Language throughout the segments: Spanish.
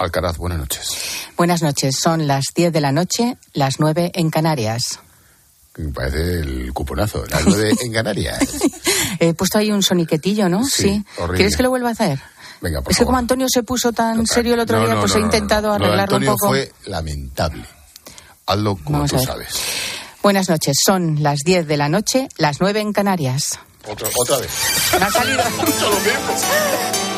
Alcaraz, buenas noches. Buenas noches. Son las 10 de la noche, las 9 en Canarias. Me parece el cuponazo, las 9 en Canarias. He puesto ahí un soniquetillo, ¿no? Sí, horrible. ¿Quieres que lo vuelva a hacer? Venga, por es que como favor. Antonio se puso tan Total. serio el otro No, día, no, pues no, he intentado arreglarlo un poco. fue lamentable. Hazlo como Vamos tú sabes. Buenas noches. Son las 10 de la noche, las 9 en Canarias. Otra, otra vez. Me ha salido.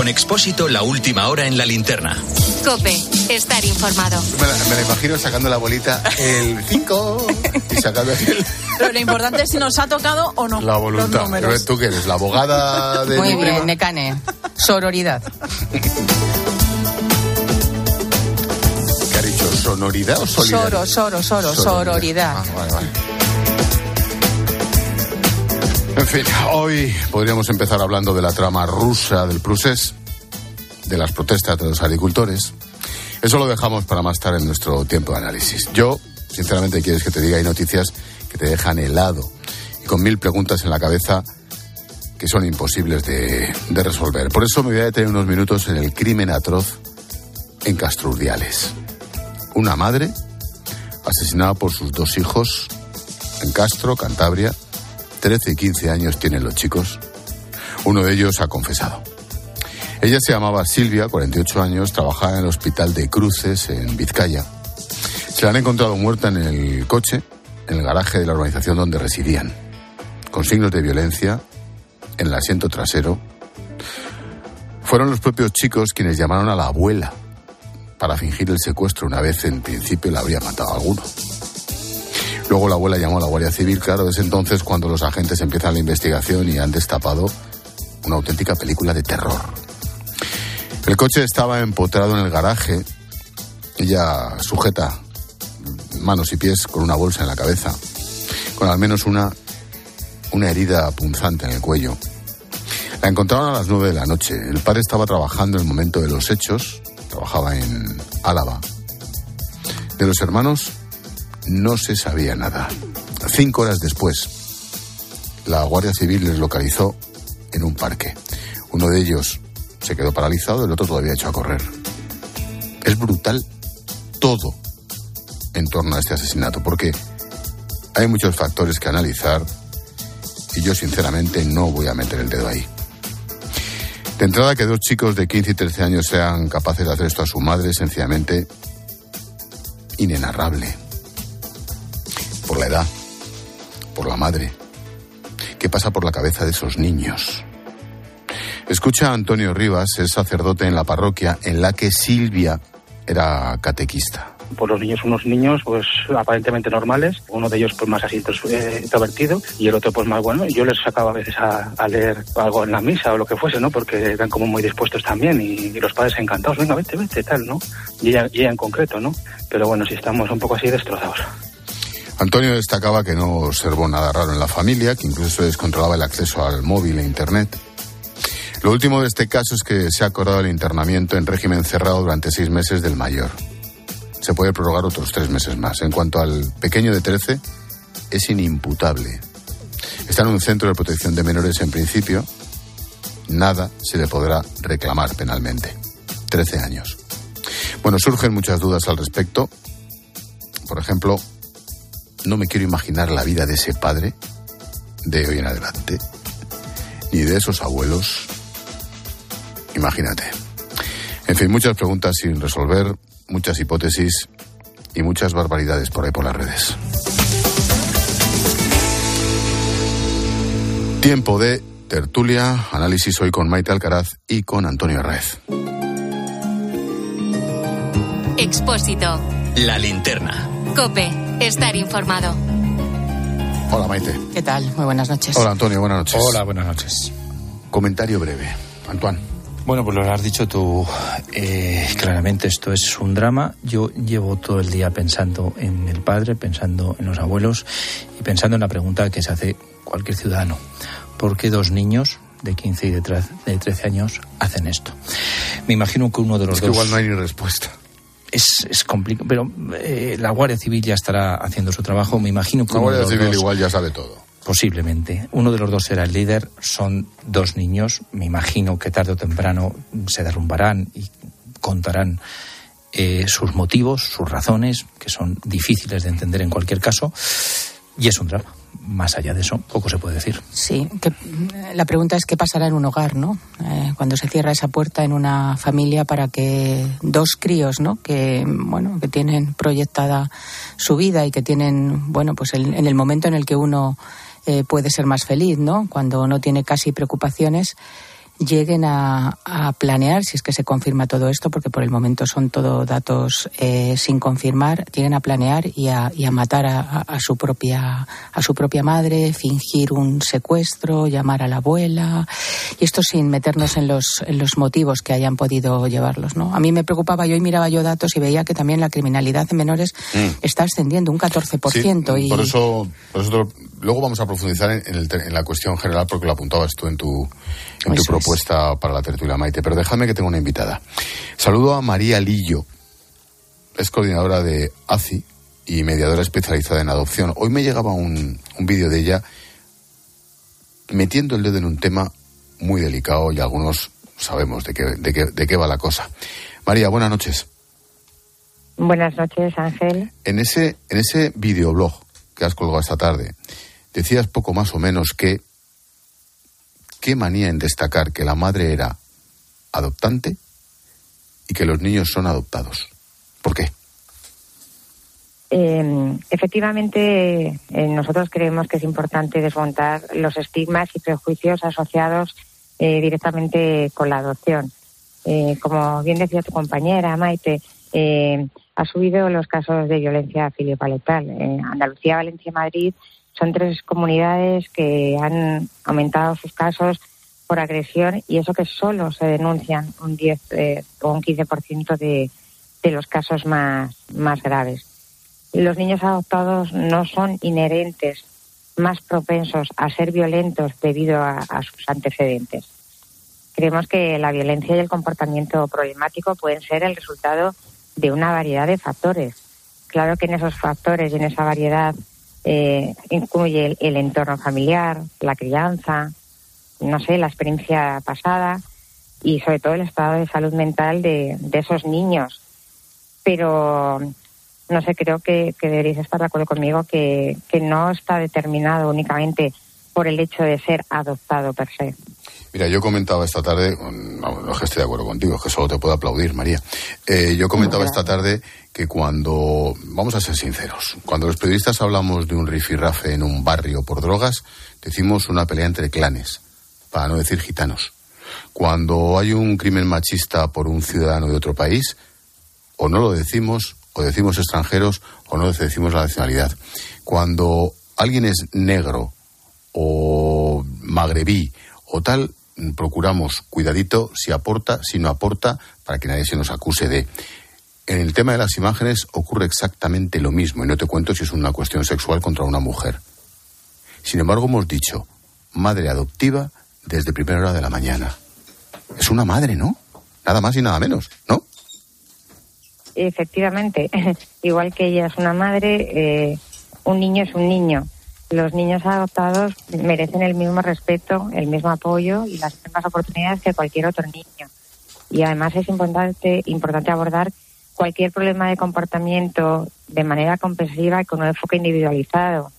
Con Expósito, la última hora en la linterna. Cope, estar informado. Me la, me la imagino sacando la bolita el 5 y sacando así el- Pero lo importante es si nos ha tocado o no. la voluntad. Los números. ¿Tú qué eres? ¿La abogada de Muy mi prima? bien, Necane. Sororidad. ¿Qué ha dicho? ¿Sonoridad o solidaridad? Soro, soro, soro, sororidad. Ah, vale, vale. En fin, hoy podríamos empezar hablando de la trama rusa del Prusés, de las protestas de los agricultores. Eso lo dejamos para más tarde en nuestro tiempo de análisis. Yo, sinceramente, quieres que te diga, hay noticias que te dejan helado y con mil preguntas en la cabeza que son imposibles de, resolver. Por eso me voy a detener unos minutos en el crimen atroz en Castrurdiales. Una madre asesinada por sus dos hijos en Castro, Cantabria. 13 y 15 años tienen los chicos. Uno de ellos ha confesado. Ella se llamaba Silvia, 48 años, trabajaba en el hospital de Cruces, en Vizcaya. Se la han encontrado muerta en el coche, en el garaje de la urbanización donde residían, con signos de violencia en el asiento trasero. Fueron los propios chicos quienes llamaron a la abuela para fingir el secuestro una vez en principio la habría matado a alguno. Luego la abuela llamó a la Guardia Civil, claro, es entonces cuando los agentes empiezan la investigación y han destapado una auténtica película de terror. El coche estaba empotrado en el garaje, ella sujeta manos y pies con una bolsa en la cabeza, con al menos una, una herida punzante en el cuello. La encontraron a las nueve de la noche. El padre estaba trabajando en el momento de los hechos, trabajaba en Álava. De los hermanos no se sabía nada. Cinco horas después, la Guardia Civil les localizó en un parque. Uno de ellos se quedó paralizado, el otro todavía echó a correr. Es brutal todo en torno a este asesinato, porque hay muchos factores que analizar y yo sinceramente no voy a meter el dedo ahí. De entrada, que dos chicos de 15 y 13 años sean capaces de hacer esto a su madre sencillamente inenarrable. La edad, por la madre. ¿Qué pasa por la cabeza de esos niños? Escucha a Antonio Rivas, es sacerdote en la parroquia en la que Silvia era catequista. Pues los niños unos niños pues aparentemente normales, uno de ellos pues más así eh, introvertido y el otro pues más bueno. Yo les sacaba a veces a, a leer algo en la misa o lo que fuese, ¿no? Porque eran como muy dispuestos también y, y los padres encantados, venga, vete, vete, tal, ¿no? Y ella, y ella en concreto, ¿no? Pero bueno, sí estamos un poco así destrozados. Antonio destacaba que no observó nada raro en la familia, que incluso descontrolaba el acceso al móvil e internet. Lo último de este caso es que se ha acordado el internamiento en régimen cerrado durante seis meses del mayor. Se puede prorrogar otros tres meses más. En cuanto al pequeño de 13, es inimputable. Está en un centro de protección de menores en principio. Nada se le podrá reclamar penalmente. 13 años. Bueno, surgen muchas dudas al respecto. Por ejemplo, no me quiero imaginar la vida de ese padre de hoy en adelante, ni de esos abuelos. Imagínate. En fin, muchas preguntas sin resolver, muchas hipótesis y muchas barbaridades por ahí por las redes. Tiempo de tertulia, análisis hoy con Maite Alcaraz y con Antonio Arraez. Expósito. La linterna. Cope, estar informado. Hola Maite. ¿Qué tal? Muy buenas noches. Hola Antonio, buenas noches. Hola, buenas noches. Comentario breve. Antoine. Bueno, pues lo has dicho tú eh, claramente, esto es un drama. Yo llevo todo el día pensando en el padre, pensando en los abuelos y pensando en la pregunta que se hace cualquier ciudadano. ¿Por qué dos niños de 15 y de, tre- de 13 años hacen esto? Me imagino que uno de los Es que dos... igual no hay ni respuesta. Es, es complicado, pero eh, la Guardia Civil ya estará haciendo su trabajo. Me imagino que La Guardia Civil dos- igual ya sabe todo. Posiblemente. Uno de los dos será el líder. Son dos niños. Me imagino que tarde o temprano se derrumbarán y contarán eh, sus motivos, sus razones, que son difíciles de entender en cualquier caso. Y es un drama. Más allá de eso, poco se puede decir. Sí, que, la pregunta es qué pasará en un hogar, ¿no? Eh, cuando se cierra esa puerta en una familia para que dos críos, ¿no? Que, bueno, que tienen proyectada su vida y que tienen, bueno, pues el, en el momento en el que uno eh, puede ser más feliz, ¿no? Cuando no tiene casi preocupaciones, lleguen a, a, planear, si es que se confirma todo esto, porque por el momento son todo datos eh, sin confirmar, lleguen a planear y a, y a matar a, a, su propia, a su propia madre, fingir un secuestro, llamar a la abuela, y esto sin meternos en los, en los motivos que hayan podido llevarlos. ¿no? A mí me preocupaba, yo y miraba yo datos y veía que también la criminalidad en menores mm. está ascendiendo un 14%. Sí, y... por, eso, por eso luego vamos a profundizar en, el, en, la cuestión general porque lo apuntabas tú en tu, en tu propuesta es. para la tertulia Maite. Pero déjame que tengo una invitada. Saludo a María Lillo, es coordinadora de ACI y mediadora especializada en adopción. Hoy me llegaba un, un vídeo de ella metiendo el dedo en un tema muy delicado y algunos sabemos de qué, de qué, de qué va la cosa. María, buenas noches. Buenas noches, Ángel. En ese, en ese videoblog que has colgado esta tarde, decías poco más o menos que qué manía en destacar que la madre era adoptante y que los niños son adoptados. ¿Por qué? Eh, efectivamente, eh, nosotros creemos que es importante desmontar los estigmas y prejuicios asociados eh, directamente con la adopción. Eh, como bien decía tu compañera, Maite, ha subido los casos de violencia filioparental. Andalucía, Valencia y Madrid son tres comunidades que han aumentado sus casos por agresión y eso que solo se denuncian un 10 eh, o un 15% de, de los casos más, más graves. Los niños adoptados no son inherentes más propensos a ser violentos debido a, a sus antecedentes. Creemos que la violencia y el comportamiento problemático pueden ser el resultado de una variedad de factores. Claro que en esos factores y en esa variedad eh, incluye el, el, entorno familiar, la crianza, no sé, la experiencia pasada y sobre todo el estado de salud mental de, esos niños. Pero, no sé, creo que, que, deberéis estar de acuerdo conmigo que, que no está determinado únicamente por el hecho de ser adoptado per se. Mira, yo comentaba esta tarde, no, no es que estoy de acuerdo contigo, es que solo te puedo aplaudir, María. Eh, yo comentaba esta tarde que cuando, vamos a ser sinceros, cuando los periodistas hablamos de un rifirrafe en un barrio por drogas, decimos una pelea entre clanes, para no decir gitanos. Cuando hay un crimen machista por un ciudadano de otro país, o no lo decimos, o decimos extranjeros, o no decimos la nacionalidad. Cuando alguien es negro o magrebí o tal, procuramos cuidadito si aporta, si no aporta, para que nadie se nos acuse de. En el tema de las imágenes ocurre exactamente lo mismo, y no te cuento si es una cuestión sexual contra una mujer. Sin embargo, hemos dicho, madre adoptiva desde primera hora de la mañana. Es una madre, ¿no? Nada más y nada menos, ¿no? Efectivamente, igual que ella es una madre, eh, un niño es un niño los niños adoptados merecen el mismo respeto, el mismo apoyo y las mismas oportunidades que cualquier otro niño. Y además es importante, abordar cualquier problema de comportamiento de manera comprensiva y con un enfoque individualizado,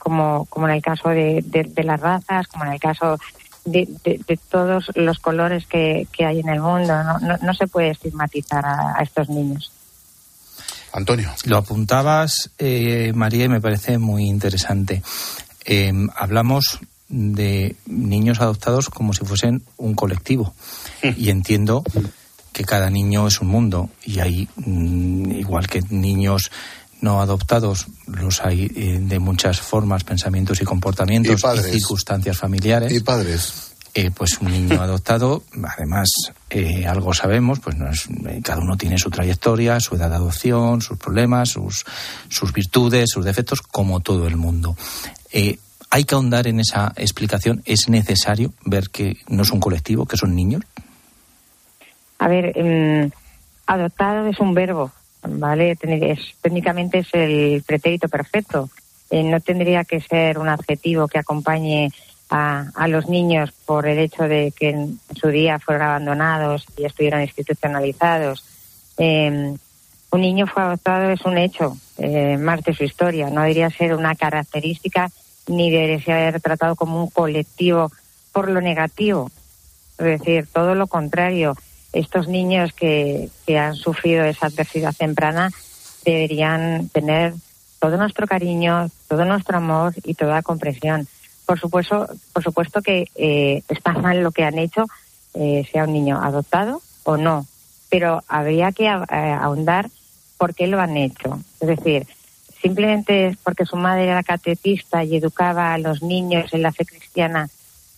como, en el caso de, las razas, como en el caso de, de todos los colores que, que, hay en el mundo. No, no, se puede estigmatizar a estos niños. Antonio. Lo apuntabas, eh, María, y me parece muy interesante. Eh, hablamos de niños adoptados como si fuesen un colectivo. Y entiendo que cada niño es un mundo. Y hay, mm, igual que niños no adoptados, los hay eh, de muchas formas, pensamientos y comportamientos y, y circunstancias familiares. Y padres. Eh, pues un niño adoptado, además eh, algo sabemos, pues no es, eh, cada uno tiene su trayectoria, su edad de adopción, sus problemas, sus, sus virtudes, sus defectos, como todo el mundo. Eh, hay que ahondar en esa explicación. ¿Es necesario ver que no es un colectivo, que son niños? A ver, eh, adoptado es un verbo, ¿vale? Es, técnicamente es el pretérito perfecto. eh, no tendría que ser un adjetivo que acompañe a, a, los niños por el hecho de que en su día fueron abandonados y estuvieron institucionalizados. Eh, un niño fue adoptado es un hecho eh, más de su historia, no debería ser una característica ni debería ser tratado como un colectivo por lo negativo. Es decir, todo lo contrario. Estos niños que, que han sufrido esa adversidad temprana deberían tener todo nuestro cariño, todo nuestro amor y toda comprensión. Por supuesto, por supuesto que eh, está mal lo que han hecho, eh, sea un niño adoptado o no, pero habría que eh, ahondar por qué lo han hecho. Es decir, simplemente porque su madre era catequista y educaba a los niños en la fe cristiana,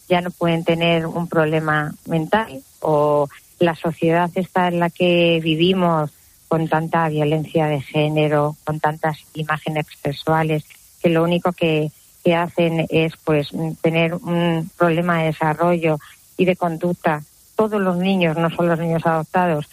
ya no pueden tener un problema mental o la sociedad está en la que vivimos con tanta violencia de género, con tantas imágenes sexuales, que lo único que, que hacen es pues tener un problema de desarrollo y de conducta. Todos los niños, no solo los niños adoptados,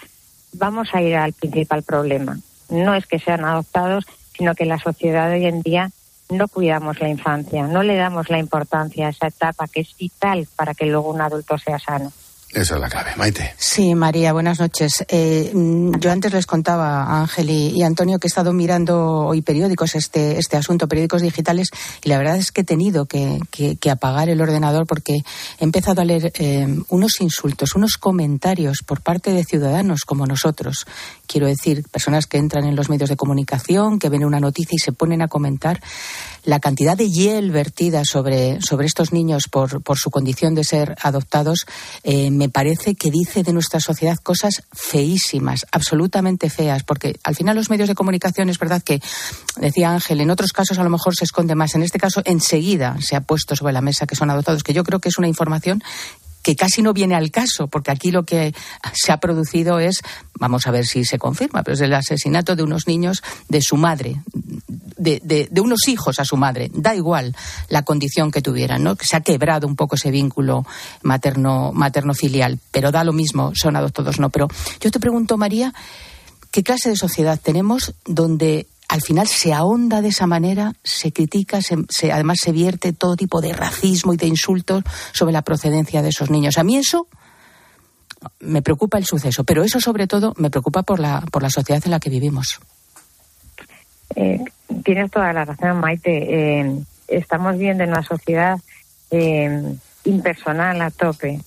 vamos a ir al principal problema. No es que sean adoptados, sino que la sociedad hoy en día no cuidamos la infancia, no le damos la importancia a esa etapa que es vital para que luego un adulto sea sano. Esa es la clave. Maite. Sí, María, buenas noches. Eh, yo antes les contaba a Ángel y, Antonio que he estado mirando hoy periódicos, este, este asunto, periódicos digitales, y la verdad es que he tenido que, que, que apagar el ordenador porque he empezado a leer eh, unos insultos, unos comentarios por parte de ciudadanos como nosotros. Quiero decir, personas que entran en los medios de comunicación, que ven una noticia y se ponen a comentar la cantidad de hiel vertida sobre, sobre estos niños por, por su condición de ser adoptados, eh, me parece que dice de nuestra sociedad cosas feísimas, absolutamente feas, porque al final los medios de comunicación es verdad que, decía Ángel, en otros casos a lo mejor se esconde más. En este caso, enseguida se ha puesto sobre la mesa que son adoptados, que yo creo que es una información que casi no viene al caso, porque aquí lo que se ha producido es, vamos a ver si se confirma, pero es el asesinato de unos niños de su madre, de, unos hijos a su madre, da igual la condición que tuvieran, ¿no? Se ha quebrado un poco ese vínculo materno, materno filial, pero da lo mismo, son adoptados no. Pero yo te pregunto, María, ¿qué clase de sociedad tenemos donde al final se ahonda de esa manera, se critica, se, se, además se vierte todo tipo de racismo y de insultos sobre la procedencia de esos niños. A mí eso me preocupa el suceso, pero eso sobre todo me preocupa por la, por la sociedad en la que vivimos. Eh, tienes toda la razón, Maite. Eh, estamos viendo en una sociedad eh, impersonal a tope.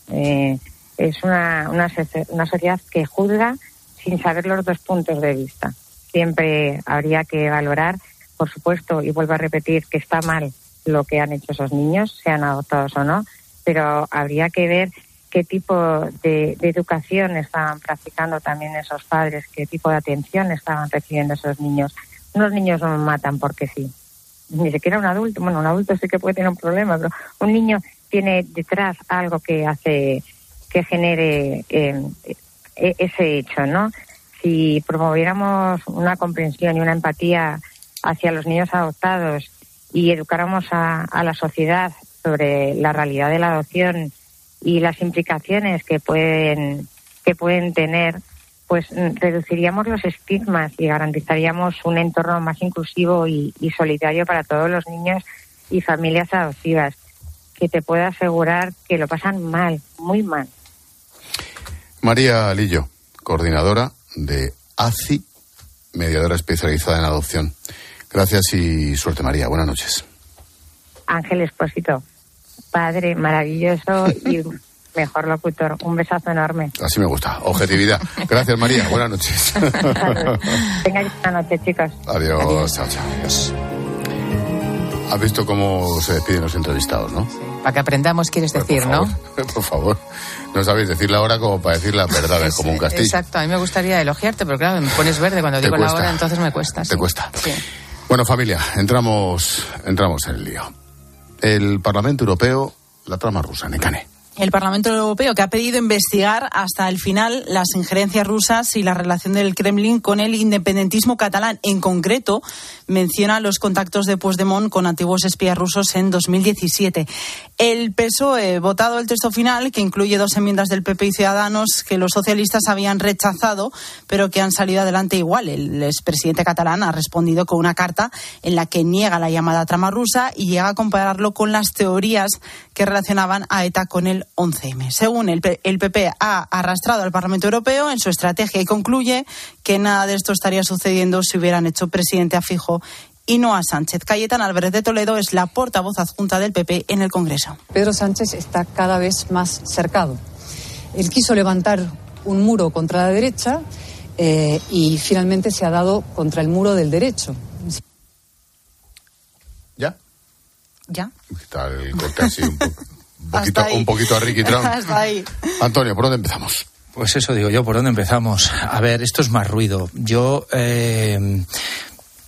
Es una, una, una sociedad que juzga sin saber los dos puntos de vista siempre habría que valorar, por supuesto, y vuelvo a repetir que está mal lo que han hecho esos niños, sean adoptados o no, pero habría que ver qué tipo de, educación estaban practicando también esos padres, qué tipo de atención estaban recibiendo esos niños. Unos niños no matan porque sí. Ni siquiera un adulto, bueno, un adulto sí que puede tener un problema, pero un niño tiene detrás algo que hace, que genere eh, ese hecho, ¿no? Si promoviéramos una comprensión y una empatía hacia los niños adoptados y educáramos a, a, la sociedad sobre la realidad de la adopción y las implicaciones que pueden que pueden tener, pues reduciríamos los estigmas y garantizaríamos un entorno más inclusivo y, y solidario para todos los niños y familias adoptivas, que te puedo asegurar que lo pasan mal, muy mal. María Lillo, coordinadora de ACI, mediadora especializada en adopción. Gracias y suerte, María. Buenas noches. Ángel Espósito, padre maravilloso y mejor locutor. Un besazo enorme. Así me gusta. Objetividad. Gracias, María. Buenas noches. Tengáis buena noche, chicos. Adiós. Adiós. Chao, chao. Adiós. Has visto cómo se despiden los entrevistados, ¿no? Sí. Para que aprendamos, quieres Pues, decir, por ¿no? favor, Por favor. No sabéis decir la hora como para decir las verdades, como un castillo. Exacto, a mí me gustaría elogiarte, pero claro, me pones verde cuando digo la hora, entonces me cuesta. Te sí. cuesta. Sí. Bueno, familia, entramos, entramos en el lío. El Parlamento Europeo, la trama rusa, Necane. El Parlamento Europeo, que ha pedido investigar hasta el final las injerencias rusas y la relación del Kremlin con el independentismo catalán. En concreto, menciona los contactos de Puigdemont con antiguos espías rusos en 2017. El PSOE votado el texto final, que incluye dos enmiendas del PP y Ciudadanos que los socialistas habían rechazado, pero que han salido adelante igual. El expresidente catalán ha respondido con una carta en la que niega la llamada trama rusa y llega a compararlo con las teorías que relacionaban a ETA con el 11M. Según el, el PP, ha arrastrado al Parlamento Europeo en su estrategia y concluye que nada de esto estaría sucediendo si hubieran hecho presidente a Fijo y no a Sánchez. Cayetana Álvarez de Toledo es la portavoz adjunta del PP en el Congreso. Pedro Sánchez está cada vez más cercado. Él quiso levantar un muro contra la derecha eh, y finalmente se ha dado contra el muro del derecho. ¿Ya? ¿Ya? Está el corte así un, po- un poquito, un poquito a Ricky Trump. Hasta ahí. Antonio, ¿por dónde empezamos? Pues eso digo yo, ¿por dónde empezamos? A ver, esto es más ruido. Yo eh,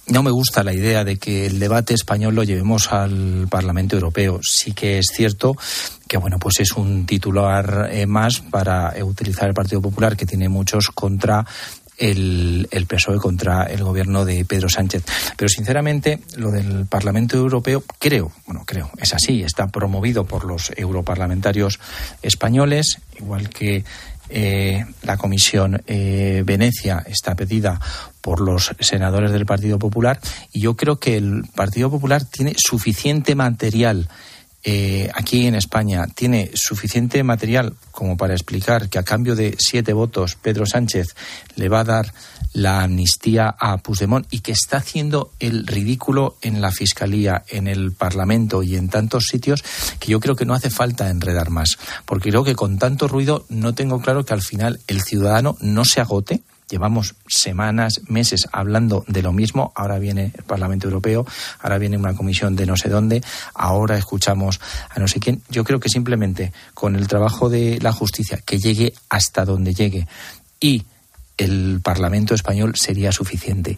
no me gusta la idea de que el debate español lo llevemos al Parlamento Europeo. Sí que es cierto que bueno, pues es un titular eh, más para eh, utilizar el Partido Popular que tiene muchos contra el, el PSOE contra el gobierno de Pedro Sánchez. Pero sinceramente, lo del Parlamento Europeo, creo, bueno, creo, es así, está promovido por los europarlamentarios españoles, igual que eh, la Comisión eh, Venecia está pedida por los senadores del Partido Popular y yo creo que el Partido Popular tiene suficiente material eh, aquí en España tiene suficiente material como para explicar que a cambio de siete votos Pedro Sánchez le va a dar la amnistía a Puigdemont y que está haciendo el ridículo en la Fiscalía, en el Parlamento y en tantos sitios que yo creo que no hace falta enredar más. Porque creo que con tanto ruido no tengo claro que al final el ciudadano no se agote. Llevamos semanas, meses hablando de lo mismo. Ahora viene el Parlamento Europeo, ahora viene una comisión de no sé dónde, ahora escuchamos a no sé quién. Yo creo que simplemente con el trabajo de la justicia que llegue hasta donde llegue y el Parlamento español sería suficiente.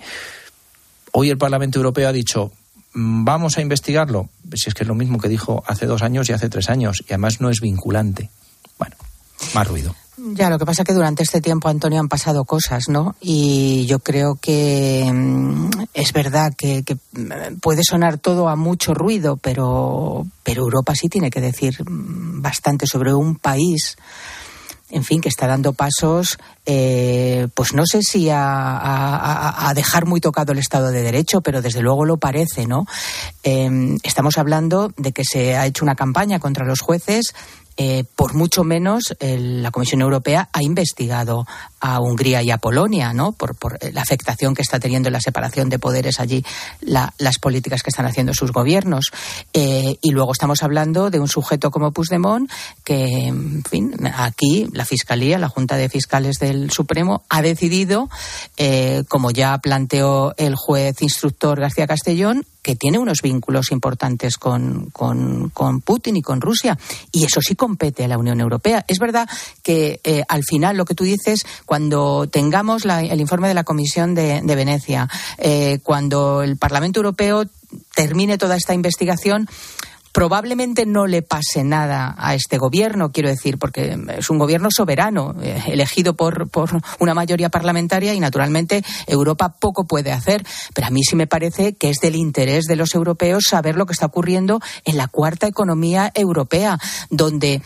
Hoy el Parlamento Europeo ha dicho "Mm, vamos a investigarlo. Si es que es lo mismo que dijo hace dos años y hace tres años y además no es vinculante. Bueno, más ruido. Ya, lo que pasa es que durante este tiempo, Antonio, han pasado cosas, ¿no? Y yo creo que mm, es verdad que, que, mm, puede sonar todo a mucho ruido, pero, pero Europa sí tiene que decir mm, bastante sobre un país en fin, que está dando pasos, eh, pues no sé si a, dejar muy tocado el Estado de Derecho, pero desde luego lo parece, ¿no? Eh, estamos hablando de que se ha hecho una campaña contra los jueces. Eh, por mucho menos la Comisión Europea ha investigado a Hungría y a Polonia, ¿no? Por, por la afectación que está teniendo la separación de poderes allí, la, las políticas que están haciendo sus gobiernos. Eh, y luego estamos hablando de un sujeto como Puigdemont que, en fin, aquí la Fiscalía, la Junta de Fiscales del Supremo, ha decidido, eh, como ya planteó el juez instructor García Castellón, que tiene unos vínculos importantes con, con, Putin y con Rusia. Y eso sí compete a la Unión Europea. Es verdad que eh, al final lo que tú dices, cuando tengamos el informe de la Comisión de, Venecia, eh, cuando el Parlamento Europeo termine toda esta investigación, probablemente no le pase nada a este gobierno, quiero decir, porque es un gobierno soberano, eh, elegido por, una mayoría parlamentaria y, naturalmente, Europa poco puede hacer. Pero a mí sí me parece que es del interés de los europeos saber lo que está ocurriendo en la cuarta economía europea, donde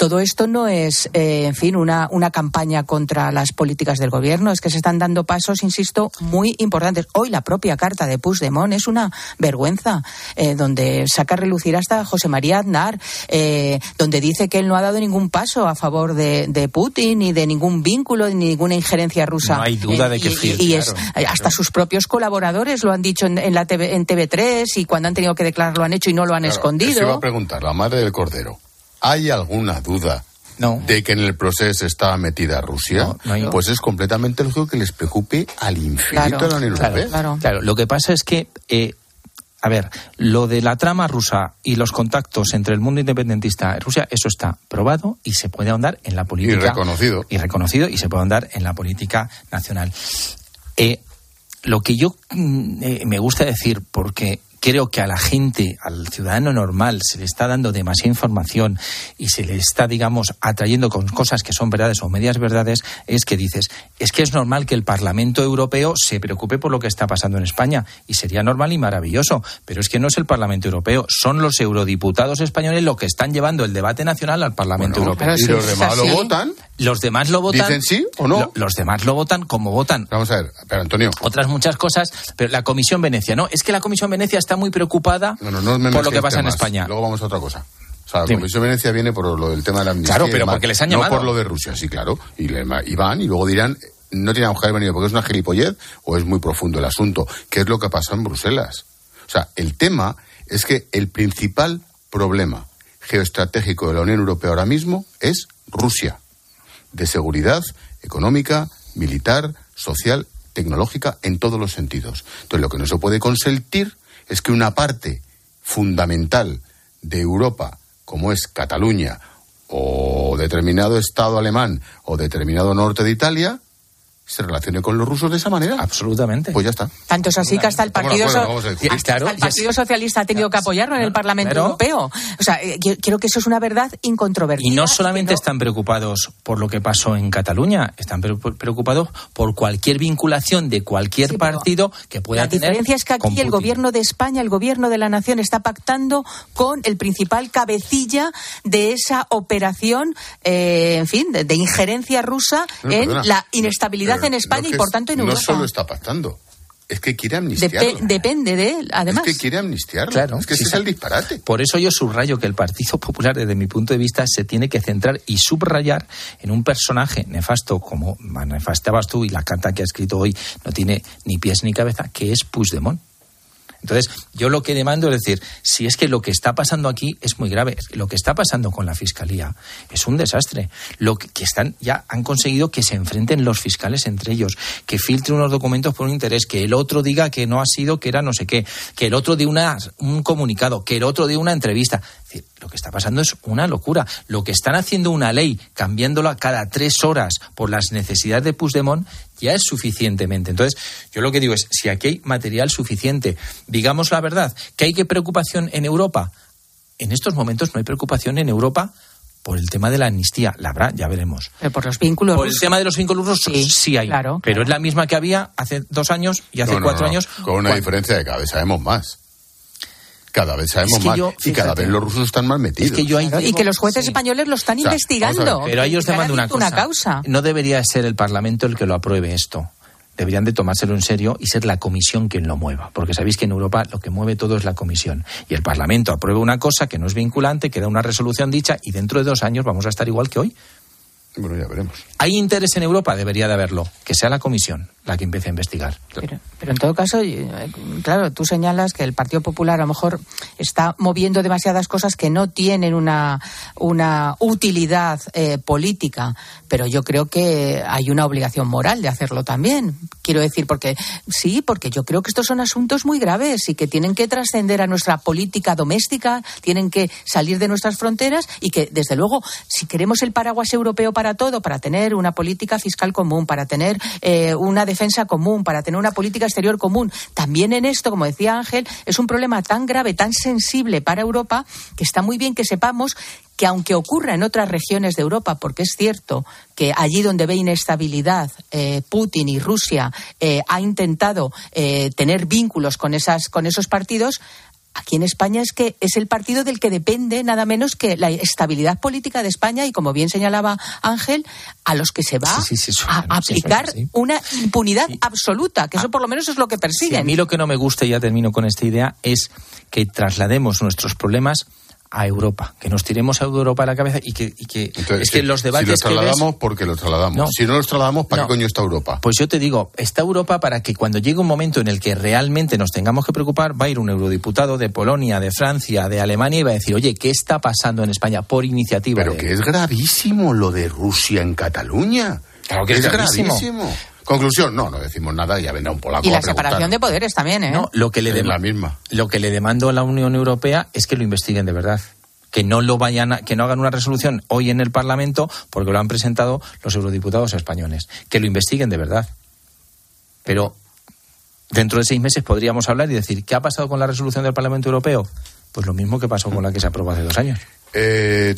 todo esto no es, eh, en fin, una, una campaña contra las políticas del gobierno, es que se están dando pasos, insisto, muy importantes. Hoy la propia carta de Puigdemont es una vergüenza, eh, donde saca a relucir hasta José María Aznar, eh, donde dice que él no ha dado ningún paso a favor de, de Putin, ni de ningún vínculo, ni ninguna injerencia rusa. No hay duda de que y, sí. Y, es, claro. hasta sus propios colaboradores lo han dicho en, en la TV, en TV3 y cuando han tenido que declarar lo han hecho y no lo han claro, escondido. Te iba a preguntar, la madre del cordero. ¿Hay alguna duda no. de que en el proceso está metida Rusia? No, no hay... Pues es completamente lógico que les preocupe al infinito claro, de la Unión claro, Europea. Claro. claro, lo que pasa es que. Eh, a ver, lo de la trama rusa y los contactos entre el mundo independentista y Rusia, eso está probado y se puede ahondar en la política. Y reconocido. Y reconocido y se puede ahondar en la política nacional. Eh, lo que yo eh, me gusta decir, porque creo que a la gente, al ciudadano normal, se le está dando demasiada información y se le está, digamos, atrayendo con cosas que son verdades o medias verdades, es que dices, es que es normal que el Parlamento Europeo se preocupe por lo que está pasando en España y sería normal y maravilloso, pero es que no es el Parlamento Europeo, son los eurodiputados españoles los que están llevando el debate nacional al Parlamento Bueno, Europeo. ¿Y los demás lo votan? Los demás lo votan. ¿Dicen sí o no? Lo- los demás lo votan como votan Vamos a ver, pero Antonio. otras muchas cosas, pero la Comisión Venecia, ¿no? Es que la Comisión Venecia está muy preocupada No, no, no por lo que pasa en. España. Luego vamos a otra cosa. O sea, la. Comisión de Venecia viene por lo del tema de la amnistía. Claro, pero porque les han No llamado. por lo de Rusia, sí, claro. Y, le- y van y luego dirán, no tiene que haber venido porque es una gilipollez o es muy profundo el asunto. ¿Qué es lo que pasó en Bruselas? O sea, el tema es que el principal problema geoestratégico de la Unión Europea ahora mismo es Rusia. De seguridad económica, militar, social, tecnológica, en todos los sentidos. Entonces, lo que no se puede consentir es que una parte fundamental de Europa, como es Cataluña, o determinado Estado alemán, o determinado norte de Italia, se relacione con los rusos de esa manera. Absolutamente. Pues ya está. Tanto es así que hasta el Partido, acuerdo, So- hasta el Partido Socialista ha tenido que apoyarlo en el Parlamento Claro. Europeo. O sea, eh, yo creo que eso es una verdad incontrovertida. Y no solamente no- están preocupados por lo que pasó en Cataluña, están pre- preocupados por cualquier vinculación de cualquier Sí, partido que pueda La tener. diferencia es que aquí el gobierno de España, el gobierno de la nación, está pactando con el principal cabecilla de esa operación, eh, en fin, de, de injerencia rusa No, en perdona. la inestabilidad En no España es y por tanto en no Europa. solo está pactando, es que quiere amnistiarlo. depende de él, además. Es que quiere amnistiarlo. Claro, es que sí, ese sí. es el disparate. Por eso yo subrayo que el Partido Popular, desde mi punto de vista, se tiene que centrar y subrayar en un personaje nefasto, como manifestabas tú y la carta que ha escrito hoy no tiene ni pies ni cabeza, que es Puigdemont. Entonces, yo lo que demando es decir, si es que lo que está pasando aquí es muy grave, lo que está pasando con la fiscalía es un desastre. Lo que, están ya han conseguido que se enfrenten los fiscales entre ellos, que filtren unos documentos por un interés, que el otro diga que no ha sido, que era no sé qué, que el otro dé una, un comunicado, que el otro dé una entrevista. Es decir, lo que está pasando es una locura. Lo que están haciendo una ley, cambiándola cada tres horas por las necesidades de Puigdemont, ya es suficientemente. Entonces, yo lo que digo es, si aquí hay material suficiente, digamos la verdad, que hay que preocupación en Europa. En estos momentos no hay preocupación en Europa por el tema de la amnistía. La habrá, ya veremos. Pero por los vínculos Por el tema de los vínculos rusos, Sí, sí, hay. claro, pero claro. es la misma que había hace dos años y hace No, no, cuatro no, años. Con una cuando- diferencia de cada vez sabemos más. Cada vez sabemos Es que más. yo, y cada vez los rusos están más metidos. Es que yo ahí Claro, y que los jueces sí. españoles lo están O sea, investigando. Pero ahí os Que han demando una cosa. causa. No debería ser el Parlamento el que lo apruebe esto. Deberían de tomárselo en serio y ser la comisión quien lo mueva. Porque sabéis que en Europa lo que mueve todo es la comisión. Y el Parlamento aprueba una cosa que no es vinculante, que da una resolución dicha y dentro de dos años vamos a estar igual que hoy. Bueno, ya veremos. ¿Hay interés en Europa? Debería de haberlo. Que sea la comisión la que empiece a investigar. Pero, pero en todo caso, eh, claro, tú señalas que el Partido Popular a lo mejor está moviendo demasiadas cosas que no tienen una, una utilidad eh, política, pero yo creo que hay una obligación moral de hacerlo también. Quiero decir, porque sí, porque yo creo que estos son asuntos muy graves y que tienen que trascender a nuestra política doméstica, tienen que salir de nuestras fronteras y que, desde luego, si queremos el paraguas europeo para todo, para tener una política fiscal común, para tener eh, una defensa común, para tener una política exterior común, también en esto, como decía Ángel, es un problema tan grave, tan sensible para Europa, que está muy bien que sepamos que aunque ocurra en otras regiones de Europa, porque es cierto que allí donde ve inestabilidad eh, Putin y Rusia eh, ha intentado eh, tener vínculos con esas con esos partidos, Aquí en España es que es el partido del que depende nada menos que la estabilidad política de España y, como bien señalaba Ángel, a los que se va Sí, sí, sí, eso- a aplicar una impunidad absoluta, que eso por lo menos es lo que persiguen. a mí lo que no me gusta, y ya termino con esta idea, es que traslademos nuestros problemas a Europa, que nos tiremos a Europa a la cabeza y que, y que Entonces, es que si- los debates Si los que ves- trasladamos, porque los trasladamos. No. Si no los trasladamos, ¿para No. qué coño está Europa? Pues yo te digo, está Europa para que cuando llegue un momento en el que realmente nos tengamos que preocupar, va a ir un eurodiputado de Polonia, de Francia, de Alemania y va a decir, oye, ¿qué está pasando en España por iniciativa? Pero de- que es gravísimo lo de Rusia en Cataluña. Claro que es gravísimo. Conclusión, no, no decimos nada y ya vendrá un polaco y la separación de poderes también, ¿eh? No, lo que le Es la misma. Lo que le demando a la Unión Europea es que lo investiguen de verdad. Que no lo vayan a- que no hagan una resolución hoy en el Parlamento porque lo han presentado los eurodiputados españoles. Que lo investiguen de verdad. Pero dentro de seis meses podríamos hablar y decir, ¿qué ha pasado con la resolución del Parlamento Europeo? Pues lo mismo que pasó con la que se aprobó hace dos años. Eh,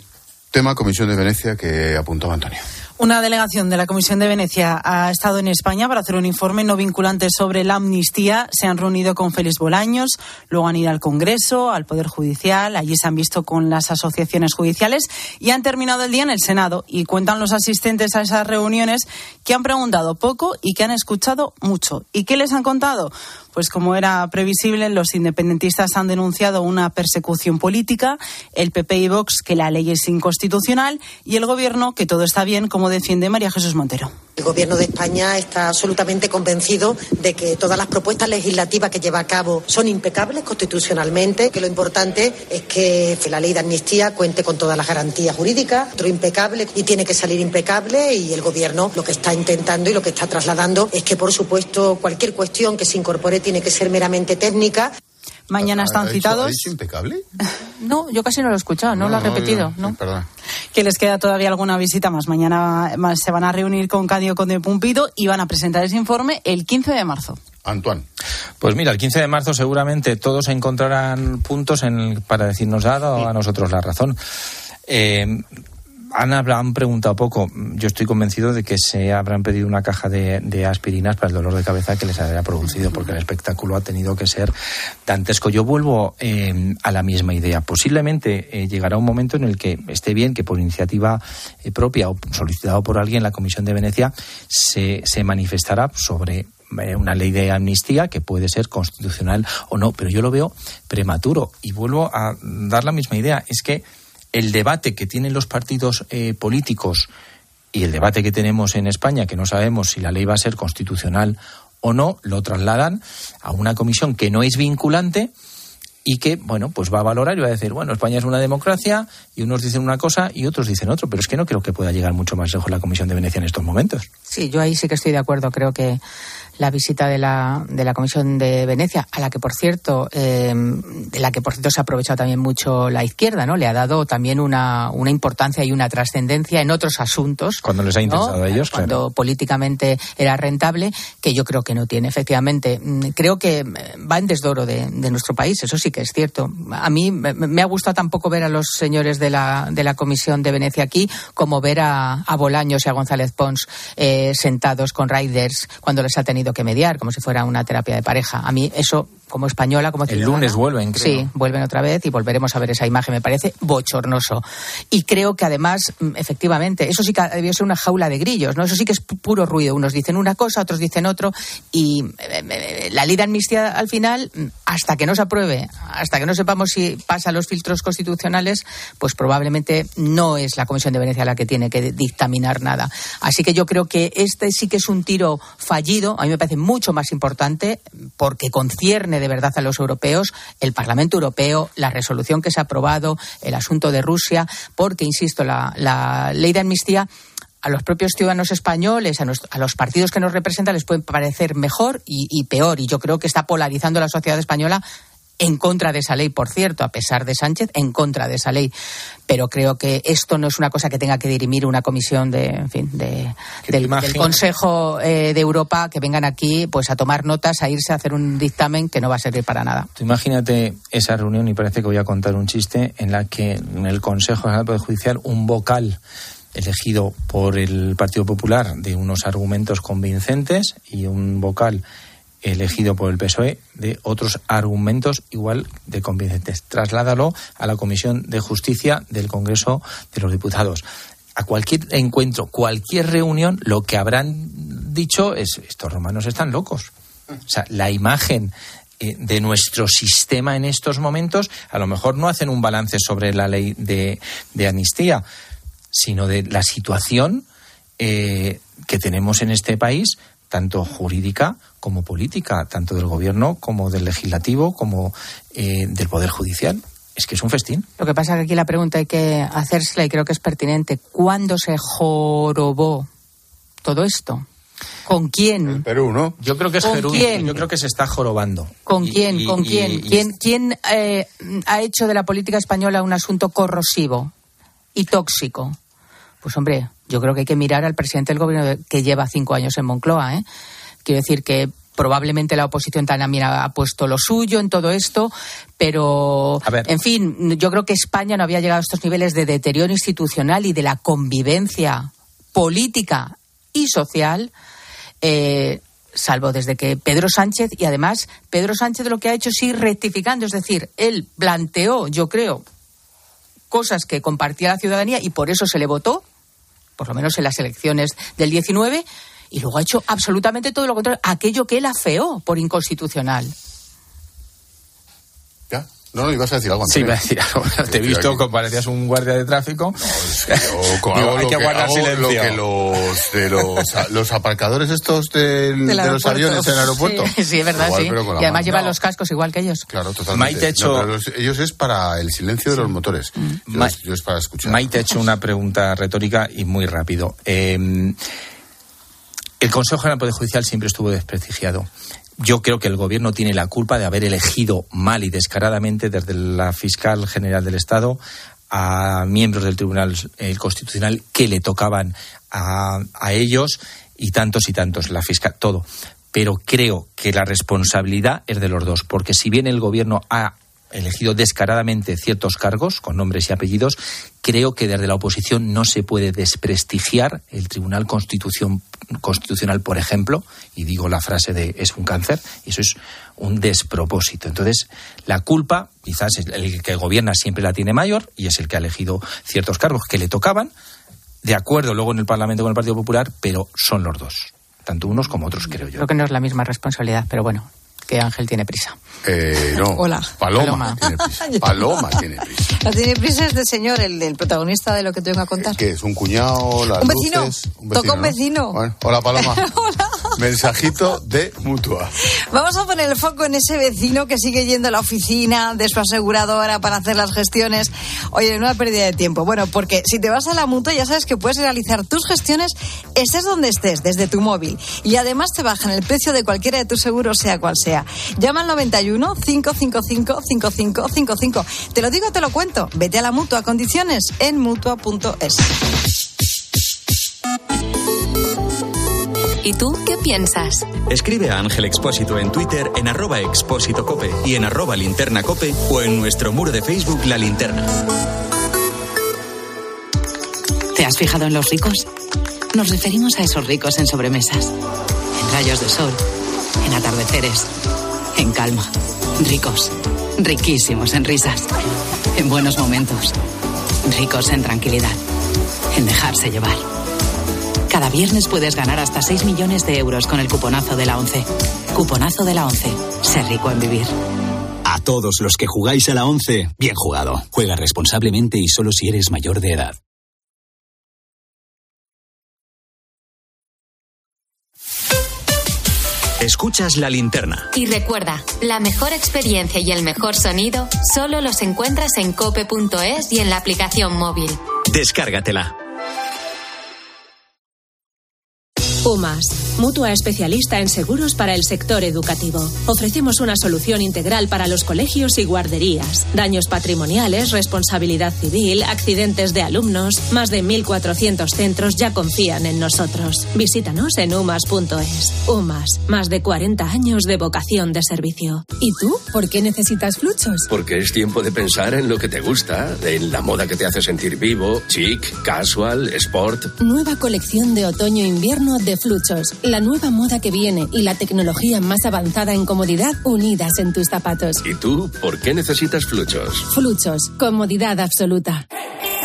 tema Comisión de Venecia que apuntaba Antonio. Una delegación de la Comisión de Venecia ha estado en España para hacer un informe no vinculante sobre la amnistía. Se han reunido con Félix Bolaños, luego han ido al Congreso, al Poder Judicial, allí se han visto con las asociaciones judiciales y han terminado el día en el Senado. Y cuentan los asistentes a esas reuniones que han preguntado poco y que han escuchado mucho. ¿Y qué les han contado? Pues como era previsible, los independentistas han denunciado una persecución política, el PP y Vox que la ley es inconstitucional y el Gobierno que todo está bien, como defiende María Jesús Montero. El Gobierno de España está absolutamente convencido de que todas las propuestas legislativas que lleva a cabo son impecables constitucionalmente, que lo importante es que la ley de amnistía cuente con todas las garantías jurídicas, otro impecable y tiene que salir impecable y el Gobierno lo que está intentando y lo que está trasladando es que, por supuesto, cualquier cuestión que se incorpore tiene que ser meramente técnica. Mañana están citados. ¿Es impecable? No, yo casi no lo he escuchado, no, lo ha repetido. No, ¿no? perdón. que les queda todavía alguna visita más. Mañana más se van a reunir con Cádido Conde Pumpido y van a presentar ese informe el 15 de marzo. Antoine. Pues mira, el 15 de marzo seguramente todos encontrarán puntos en, para decirnos dado a nosotros la razón. Eh, han, han preguntado poco. Yo estoy convencido de que se habrán pedido una caja de, aspirinas para el dolor de cabeza que les haya producido, porque el espectáculo ha tenido que ser dantesco. Yo vuelvo eh, a la misma idea. Posiblemente eh, llegará un momento en el que esté bien que por iniciativa eh, propia o solicitado por alguien la Comisión de Venecia se, se manifestará sobre una ley de amnistía que puede ser constitucional o no, pero yo lo veo prematuro y vuelvo a dar la misma idea. Es que el debate que tienen los partidos eh, políticos y el debate que tenemos en España, que no sabemos si la ley va a ser constitucional o no, lo trasladan a una comisión que no es vinculante y que, bueno, pues va a valorar y va a decir, bueno, España es una democracia y unos dicen una cosa y otros dicen otro, pero es que no creo que pueda llegar mucho más lejos la Comisión de Venecia en estos momentos. Sí, yo ahí sí que estoy de acuerdo. Creo que la visita de la, de la Comisión de Venecia, a la que por cierto, eh, de la que por cierto se ha aprovechado también mucho la izquierda, ¿no? Le ha dado también una, una importancia y una trascendencia en otros asuntos. Cuando les ha ¿no? interesado a ellos, Cuando claro. políticamente era rentable, que yo creo que no tiene, efectivamente. Mm, Creo que eh, va en desdoro de, de nuestro país, eso sí que es cierto. A mí me, me ha gustado tampoco ver a los señores de la, de la Comisión de Venecia aquí, como ver a, a Bolaños y a González Pons eh, sentados con Riders cuando les ha tenido que mediar, como si fuera una terapia de pareja. A mí eso, como española, como El lunes vuelven, creo. Sí, vuelven otra vez y volveremos a ver esa imagen. Me parece bochornoso. Y creo que además, mm, efectivamente, eso sí que debió ser una jaula de grillos, ¿no? Eso sí que es pu- puro ruido. Unos dicen una cosa, otros dicen otro. Y eh, eh, la ley de amnistía al final, mm, hasta que no se apruebe, hasta que no sepamos si pasa los filtros constitucionales, pues probablemente no es la Comisión de Venecia la que tiene que dictaminar nada. Así que yo creo que este sí que es un tiro fallido. A mí me parece mucho más importante porque concierne de verdad a los europeos el Parlamento Europeo, la resolución que se ha aprobado, el asunto de Rusia, porque, insisto, la, ley de amnistía a los propios ciudadanos españoles, a, a los partidos que nos representan, les puede parecer mejor y, y peor. Y yo creo que está polarizando la sociedad española en contra de esa ley, por cierto, a pesar de Sánchez, en contra de esa ley. Pero creo que esto no es una cosa que tenga que dirimir una comisión de, en fin, de, ¿Qué te del, Consejo eh, de Europa que vengan aquí pues a tomar notas, a irse a hacer un dictamen que no va a servir para nada. Tú imagínate esa reunión, y parece que voy a contar un chiste, en la que en el Consejo del Poder Judicial un vocal elegido por el Partido Popular de unos argumentos convincentes y un vocal elegido por el PSOE de otros argumentos igual de convincentes. Trasládalo a la Comisión de Justicia del Congreso de los Diputados. A cualquier encuentro, cualquier reunión, lo que habrán dicho es, estos romanos están locos. O sea, la imagen eh, de nuestro sistema en estos momentos, a lo mejor no hacen un balance sobre la ley de, de amnistía, sino de la situación eh, que tenemos en este país, tanto jurídica como política, tanto del gobierno como del legislativo, como eh, del poder judicial. Es que es un festín. Lo que pasa es que aquí la pregunta hay que hacérsela y creo que es pertinente. ¿Cuándo se jorobó todo esto? ¿Con quién? Perú, ¿no? Yo creo que es ¿Con gerúndico. quién? Yo creo que se está jorobando. ¿Con quién? y- ¿Con y- quién? y- ¿Quién, quién eh, ha hecho de la política española un asunto corrosivo y tóxico? Pues hombre, yo creo que hay que mirar al presidente del gobierno que lleva cinco años en Moncloa. ¿eh? Quiero decir que probablemente la oposición también ha, puesto lo suyo en todo esto, pero, en fin, yo creo que España no había llegado a estos niveles de deterioro institucional y de la convivencia política y social. Eh, salvo desde que Pedro Sánchez, y además Pedro Sánchez lo que ha hecho es ir rectificando, es decir, él planteó, yo creo, cosas que compartía la ciudadanía y por eso se le votó, por lo menos en las elecciones del 19, y luego ha hecho absolutamente todo lo contrario, aquello que él afeó por inconstitucional. No, no, ibas a decir algo. Sí, iba a decir algo. Te he visto como parecías un guardia de tráfico. No, hay que, guardar silencio. que los, de los, los aparcadores estos de, los aviones en el aeropuerto. Sí, es verdad, sí. Y además llevan los cascos igual que ellos. Claro, totalmente. Maite hecho... ellos es para el silencio de los motores. Mm. Yo, es para escuchar. Maite ha hecho una pregunta retórica y muy rápido. Eh, el Consejo General del Poder Judicial siempre estuvo desprestigiado yo creo que el gobierno tiene la culpa de haber elegido mal y descaradamente desde la fiscal general del Estado a miembros del Tribunal Constitucional que le tocaban a, a, ellos y tantos y tantos, la fiscal, todo. Pero creo que la responsabilidad es de los dos, porque si bien el gobierno ha elegido descaradamente ciertos cargos con nombres y apellidos, creo que desde la oposición no se puede desprestigiar el Tribunal Constitucional, por ejemplo, y digo la frase de es un cáncer, eso es un despropósito. Entonces, la culpa, quizás el que gobierna siempre la tiene mayor y es el que ha elegido ciertos cargos que le tocaban, de acuerdo luego en el Parlamento con el Partido Popular, pero son los dos tanto unos como otros, creo yo. Creo que no es la misma responsabilidad, pero bueno, que Ángel tiene prisa. Eh, no. Hola. Paloma, tiene prisa. Paloma tiene prisa. La tiene prisa es de señor, el, protagonista de lo que tengo a contar. ¿Qué es? ¿Un cuñado? Las ¿Un, vecino? un vecino? Toca un vecino. hola, Paloma. hola. Mensajito de mutua. Vamos a poner el foco en ese vecino que sigue yendo a la oficina de su aseguradora para hacer las gestiones. Oye, no una pérdida de tiempo. Bueno, porque si te vas a la mutua ya sabes que puedes realizar tus gestiones estés donde estés, desde tu móvil. Y además te bajan el precio de cualquiera de tus seguros, sea cual sea. Llama al 91 555 5555. Te lo digo, te lo cuento. Vete a la mutua. Condiciones en mutua.es. ¿Y tú qué piensas? Escribe a Ángel Expósito en Twitter en arroba expósito cope y en arroba linterna cope o en nuestro muro de Facebook La Linterna. ¿Te has fijado en los ricos? Nos referimos a esos ricos en sobremesas, en rayos de sol, en atardeceres, en calma. Ricos, riquísimos en risas, en buenos momentos, ricos en tranquilidad, en dejarse llevar. Cada viernes puedes ganar hasta 6 millones de euros con el cuponazo de la 11. Cuponazo de la 11. Ser rico en vivir. A todos los que jugáis a la 11, bien jugado. Juega responsablemente y solo si eres mayor de edad. Escuchas la linterna. Y recuerda, la mejor experiencia y el mejor sonido solo los encuentras en cope.es y en la aplicación móvil. Descárgatela. UMAS, mutua especialista en seguros para el sector educativo. Ofrecemos una solución integral para los colegios y guarderías. Daños patrimoniales, responsabilidad civil, accidentes de alumnos. Más de 1.400 centros ya confían en nosotros. Visítanos en umas.es. UMAS, más de 40 años de vocación de servicio. ¿Y tú? ¿Por qué necesitas fluchos? Porque es tiempo de pensar en lo que te gusta, en la moda que te hace sentir vivo, chic, casual, sport. Nueva colección de otoño-invierno de Fluchos, la nueva moda que viene y la tecnología más avanzada en comodidad unidas en tus zapatos. ¿Y tú por qué necesitas Fluchos? Fluchos, comodidad absoluta.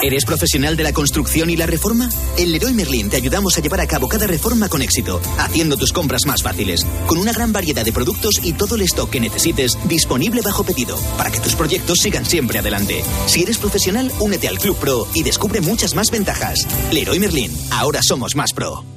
¿Eres profesional de la construcción y la reforma? En Leroy Merlin te ayudamos a llevar a cabo cada reforma con éxito, haciendo tus compras más fáciles, con una gran variedad de productos y todo el stock que necesites disponible bajo pedido, para que tus proyectos sigan siempre adelante. Si eres profesional, únete al Club Pro y descubre muchas más ventajas. Leroy Merlin, ahora somos más pro.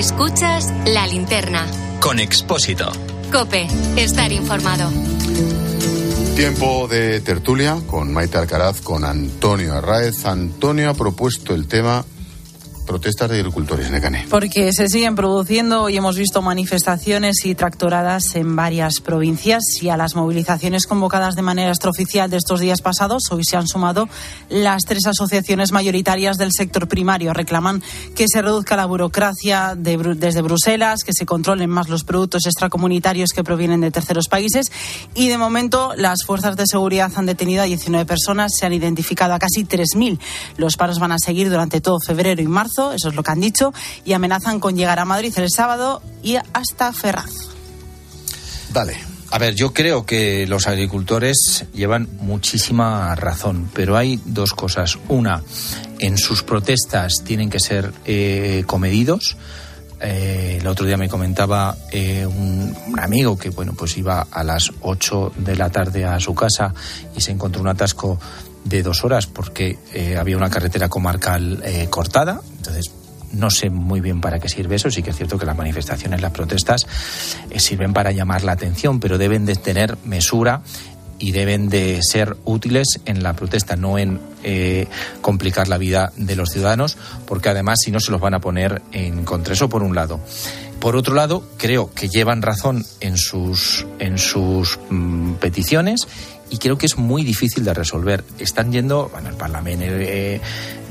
Escuchas la linterna. Con Expósito. Cope, estar informado. Tiempo de tertulia con Maite Alcaraz, con Antonio Arraez. Antonio ha propuesto el tema protestas de agricultores, Necane. Porque se siguen produciendo y hemos visto manifestaciones y tractoradas en varias provincias y a las movilizaciones convocadas de manera extraoficial de estos días pasados, hoy se han sumado las tres asociaciones mayoritarias del sector primario. Reclaman que se reduzca la burocracia desde Bruselas, que se controlen más los productos extracomunitarios que provienen de terceros países y de momento las fuerzas de seguridad han detenido a 19 personas, se han identificado a casi 3.000. Los paros van a seguir durante todo febrero y marzo eso es lo que han dicho, y amenazan con llegar a Madrid el sábado y hasta Ferraz. Dale. A ver, yo creo que los agricultores llevan muchísima razón, pero hay dos cosas. Una, en sus protestas tienen que ser eh, comedidos. Eh, el otro día me comentaba eh, un, un, amigo que bueno pues iba a las 8 de la tarde a su casa y se encontró un atasco de dos horas porque eh, había una carretera comarcal eh, cortada. Entonces, no sé muy bien para qué sirve eso. Sí que es cierto que las manifestaciones, las protestas eh, sirven para llamar la atención, pero deben de tener mesura y deben de ser útiles en la protesta, no en eh, complicar la vida de los ciudadanos, porque además si no se los van a poner en contra. Eso por un lado. Por otro lado, creo que llevan razón en sus, en sus mm, peticiones y creo que es muy difícil de resolver. Están yendo, bueno, el Parlamento eh,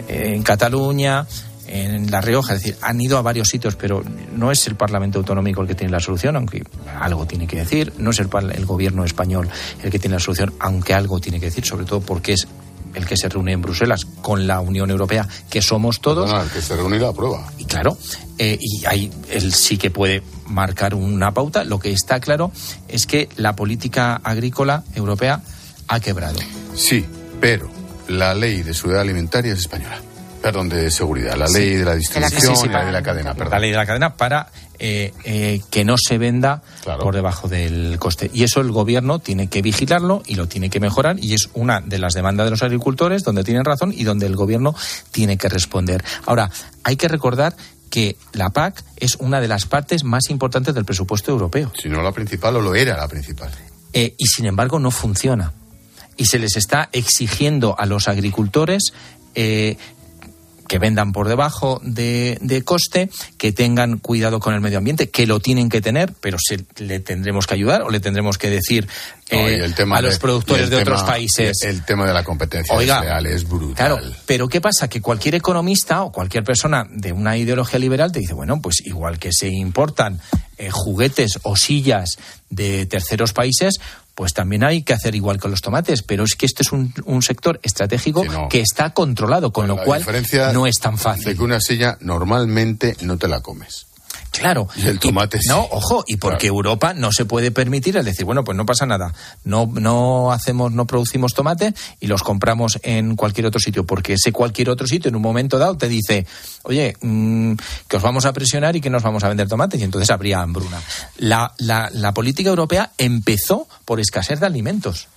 eh, en Cataluña, en La Rioja, es decir, han ido a varios sitios, pero no es el Parlamento Autonómico el que tiene la solución, aunque algo tiene que decir, no es el, el gobierno español el que tiene la solución, aunque algo tiene que decir, sobre todo porque es el que se reúne en Bruselas con la Unión Europea, que somos todos. Ah, el que se reúne la prueba. Y claro, eh, y ahí él sí que puede marcar una pauta. Lo que está claro es que la política agrícola europea ha quebrado. Sí, pero la ley de seguridad alimentaria es española. Perdón, de seguridad. La ley sí, de la distribución sí, sí, y la de la cadena. Perdón. La ley de la cadena para eh, eh, que no se venda claro. por debajo del coste. Y eso el gobierno tiene que vigilarlo y lo tiene que mejorar. Y es una de las demandas de los agricultores donde tienen razón y donde el gobierno tiene que responder. Ahora, hay que recordar que la PAC es una de las partes más importantes del presupuesto europeo. Si no la principal o lo era la principal. Eh, y sin embargo no funciona. Y se les está exigiendo a los agricultores eh, que vendan por debajo de, de, coste, que tengan cuidado con el medio ambiente, que lo tienen que tener, pero se, le tendremos que ayudar o le tendremos que decir eh, no, a los de, productores de tema, otros países. El tema de la competencia Oiga, real es brutal. Claro, pero ¿qué pasa? Que cualquier economista o cualquier persona de una ideología liberal te dice, bueno, pues igual que se importan eh, juguetes o sillas de terceros países, pues también hay que hacer igual con los tomates, pero es que este es un, un sector estratégico no. que está controlado, con lo cual no es tan fácil. De que una silla normalmente no te la comes. Claro. Y el tomate y, sí. No, ojo, y porque claro. Europa no se puede permitir el decir, bueno, pues no pasa nada, no, no hacemos, no producimos tomate y los compramos en cualquier otro sitio, porque ese cualquier otro sitio en un momento dado te dice, oye, mmm, que os vamos a presionar y que nos vamos a vender tomates, y entonces habría hambruna. La, la, la política europea empezó por escasez de alimentos.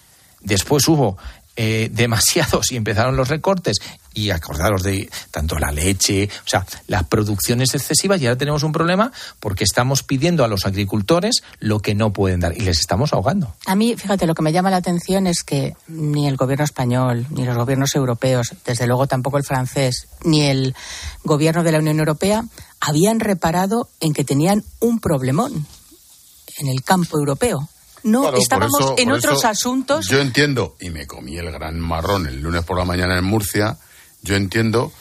Después hubo eh, demasiados y empezaron los recortes y acordaros de tanto la leche, o sea, las producciones excesivas y ahora tenemos un problema porque estamos pidiendo a los agricultores lo que no pueden dar y les estamos ahogando. A mí, fíjate, lo que me llama la atención es que ni el gobierno español, ni los gobiernos europeos, desde luego tampoco el francés, ni el gobierno de la Unión Europea habían reparado en que tenían un problemón en el campo europeo. No, Claro, estábamos eso- en otros eso asuntos. Yo entiendo, y me comí el gran marrón el lunes por la mañana en Murcia, yo entiendo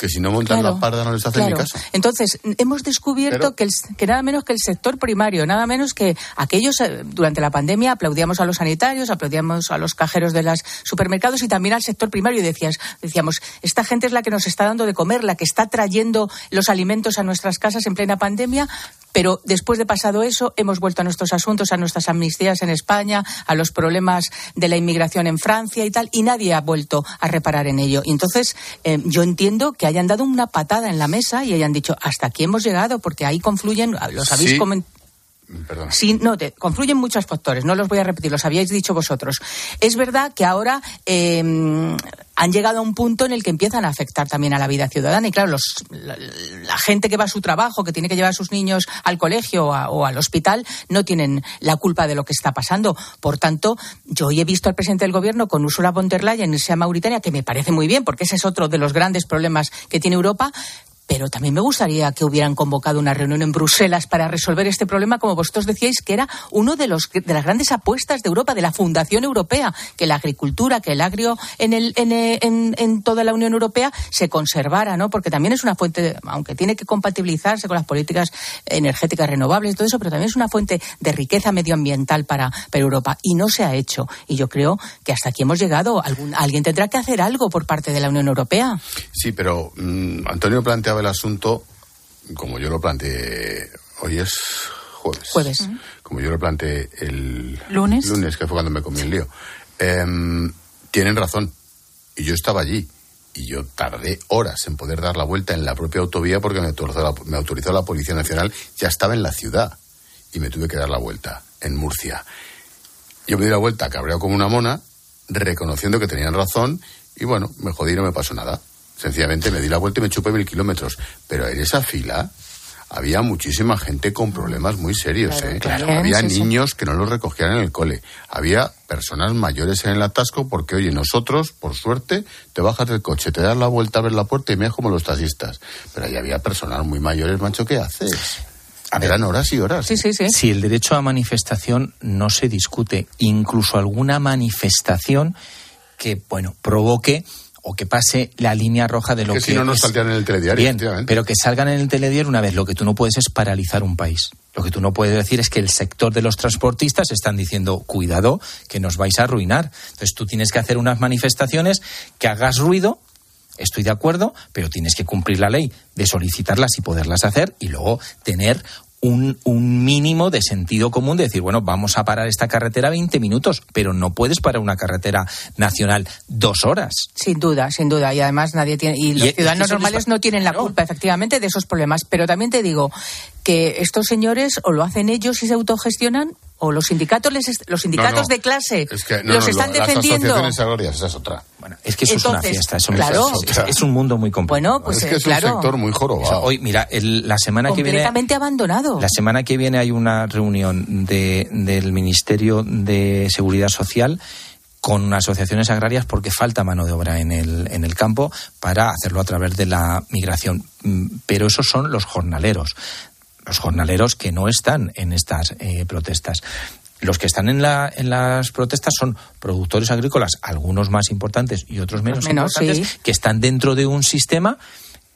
que si no montan Claro, la parda no les hacen claro. ni caso. Entonces, hemos descubierto Pero- que, el- que nada menos que el sector primario, nada menos que aquellos eh, durante la pandemia aplaudíamos a los sanitarios, aplaudíamos a los cajeros de los supermercados y también al sector primario y decías, decíamos, esta gente es la que nos está dando de comer, la que está trayendo los alimentos a nuestras casas en plena pandemia. Pero después de pasado eso, hemos vuelto a nuestros asuntos, a nuestras amnistías en España, a los problemas de la inmigración en Francia y tal, y nadie ha vuelto a reparar en ello. Y entonces, eh, yo entiendo que hayan dado una patada en la mesa y hayan dicho, hasta aquí hemos llegado, porque ahí confluyen, los habéis Sí. comentado. Sí, no, confluyen muchos factores, no los voy a repetir, los habíais dicho vosotros. Es verdad que ahora eh, han llegado a un punto en el que empiezan a afectar también a la vida ciudadana y claro, la, gente que va a su trabajo, que tiene que llevar a sus niños al colegio o al hospital, no tienen la culpa de lo que está pasando. Por tanto, yo hoy he visto al presidente del gobierno con Ursula von der Leyen irse a Mauritania, que me parece muy bien, porque ese es otro de los grandes problemas que tiene Europa, pero también me gustaría que hubieran convocado una reunión en Bruselas para resolver este problema, como vosotros decíais, que era uno de, los, de las grandes apuestas de Europa, de la Fundación Europea, que la agricultura, que el agrio en, el, en, eh, en- en toda la Unión Europea se conservara, ¿no? Porque también es una fuente, aunque tiene que compatibilizarse con las políticas energéticas renovables y todo eso, pero también es una fuente de riqueza medioambiental para, para Europa. Y no se ha hecho. Y yo creo que hasta aquí hemos llegado. Alguien tendrá que hacer algo por parte de la Unión Europea. Sí, pero mm, Antonio planteaba el asunto como yo lo planteé. Hoy es jueves. Jueves. Como yo lo planteé el ¿Lunes? lunes, que fue cuando me comí el lío. Em, tienen razón. Y yo estaba allí. Y yo tardé horas en poder dar la vuelta en la propia autovía porque me autorizó la, me autorizó la Policía Nacional. Ya estaba en la ciudad. Y me tuve que dar la vuelta en Murcia. Yo me di la vuelta cabreado como una mona, reconociendo que tenían razón. Y bueno, me jodí y no me pasó nada. Sencillamente me di la vuelta y me chupé mil kilómetros. Pero en esa fila había muchísima gente con problemas muy serios. Claro, ¿eh? claro. Había niños que no los recogían en el cole. Había personas mayores en el atasco porque, oye, nosotros, por suerte, te bajas del coche, te das la vuelta a ver la puerta y me como los taxistas. Pero ahí había personas muy mayores, macho, ¿qué haces? Eran horas y horas. Sí, sí, sí. Si el derecho a manifestación no se discute, incluso alguna manifestación que, bueno, provoque o que pase la línea roja de lo que que, si no nos es- saltean en el telediario, Bien, efectivamente. pero que salgan en el telediario una vez. Lo que tú no puedes es paralizar un país. Lo que tú no puedes decir es que el sector de los transportistas están diciendo, cuidado, que nos vais a arruinar. Entonces tú tienes que hacer unas manifestaciones que hagas ruido. Estoy de acuerdo, pero tienes que cumplir la ley de solicitarlas y poderlas hacer y luego tener un, un mínimo de sentido común de decir, bueno, vamos a parar esta carretera 20 minutos, pero no puedes parar una carretera nacional dos horas. Sin duda, sin duda. Y además nadie tiene. Y los ciudadanos normales no tienen la culpa, efectivamente, de esos problemas. Pero también te digo que estos señores o lo hacen ellos y se autogestionan, o los sindicatos, les los sindicatos no. de clase Es que, no, los no, están lo- defendiendo. Las asociaciones agrarias, esa es otra. Bueno, es que eso es una fiesta, eso claro. es, es- es un mundo muy complicado. Bueno, pues es eh, que es claro, un sector muy jorobado. Hoy, mira, el- la semana que viene completamente abandonado. La semana que viene hay una reunión de- del Ministerio de Seguridad Social con asociaciones agrarias porque falta mano de obra en el, en el campo para hacerlo a través de la migración. Mm, Pero esos son los jornaleros, los jornaleros que no están en estas eh, protestas. Los que están en, la, en las protestas son productores agrícolas, algunos más importantes y otros menos, Menos, importantes, sí. que están dentro de un sistema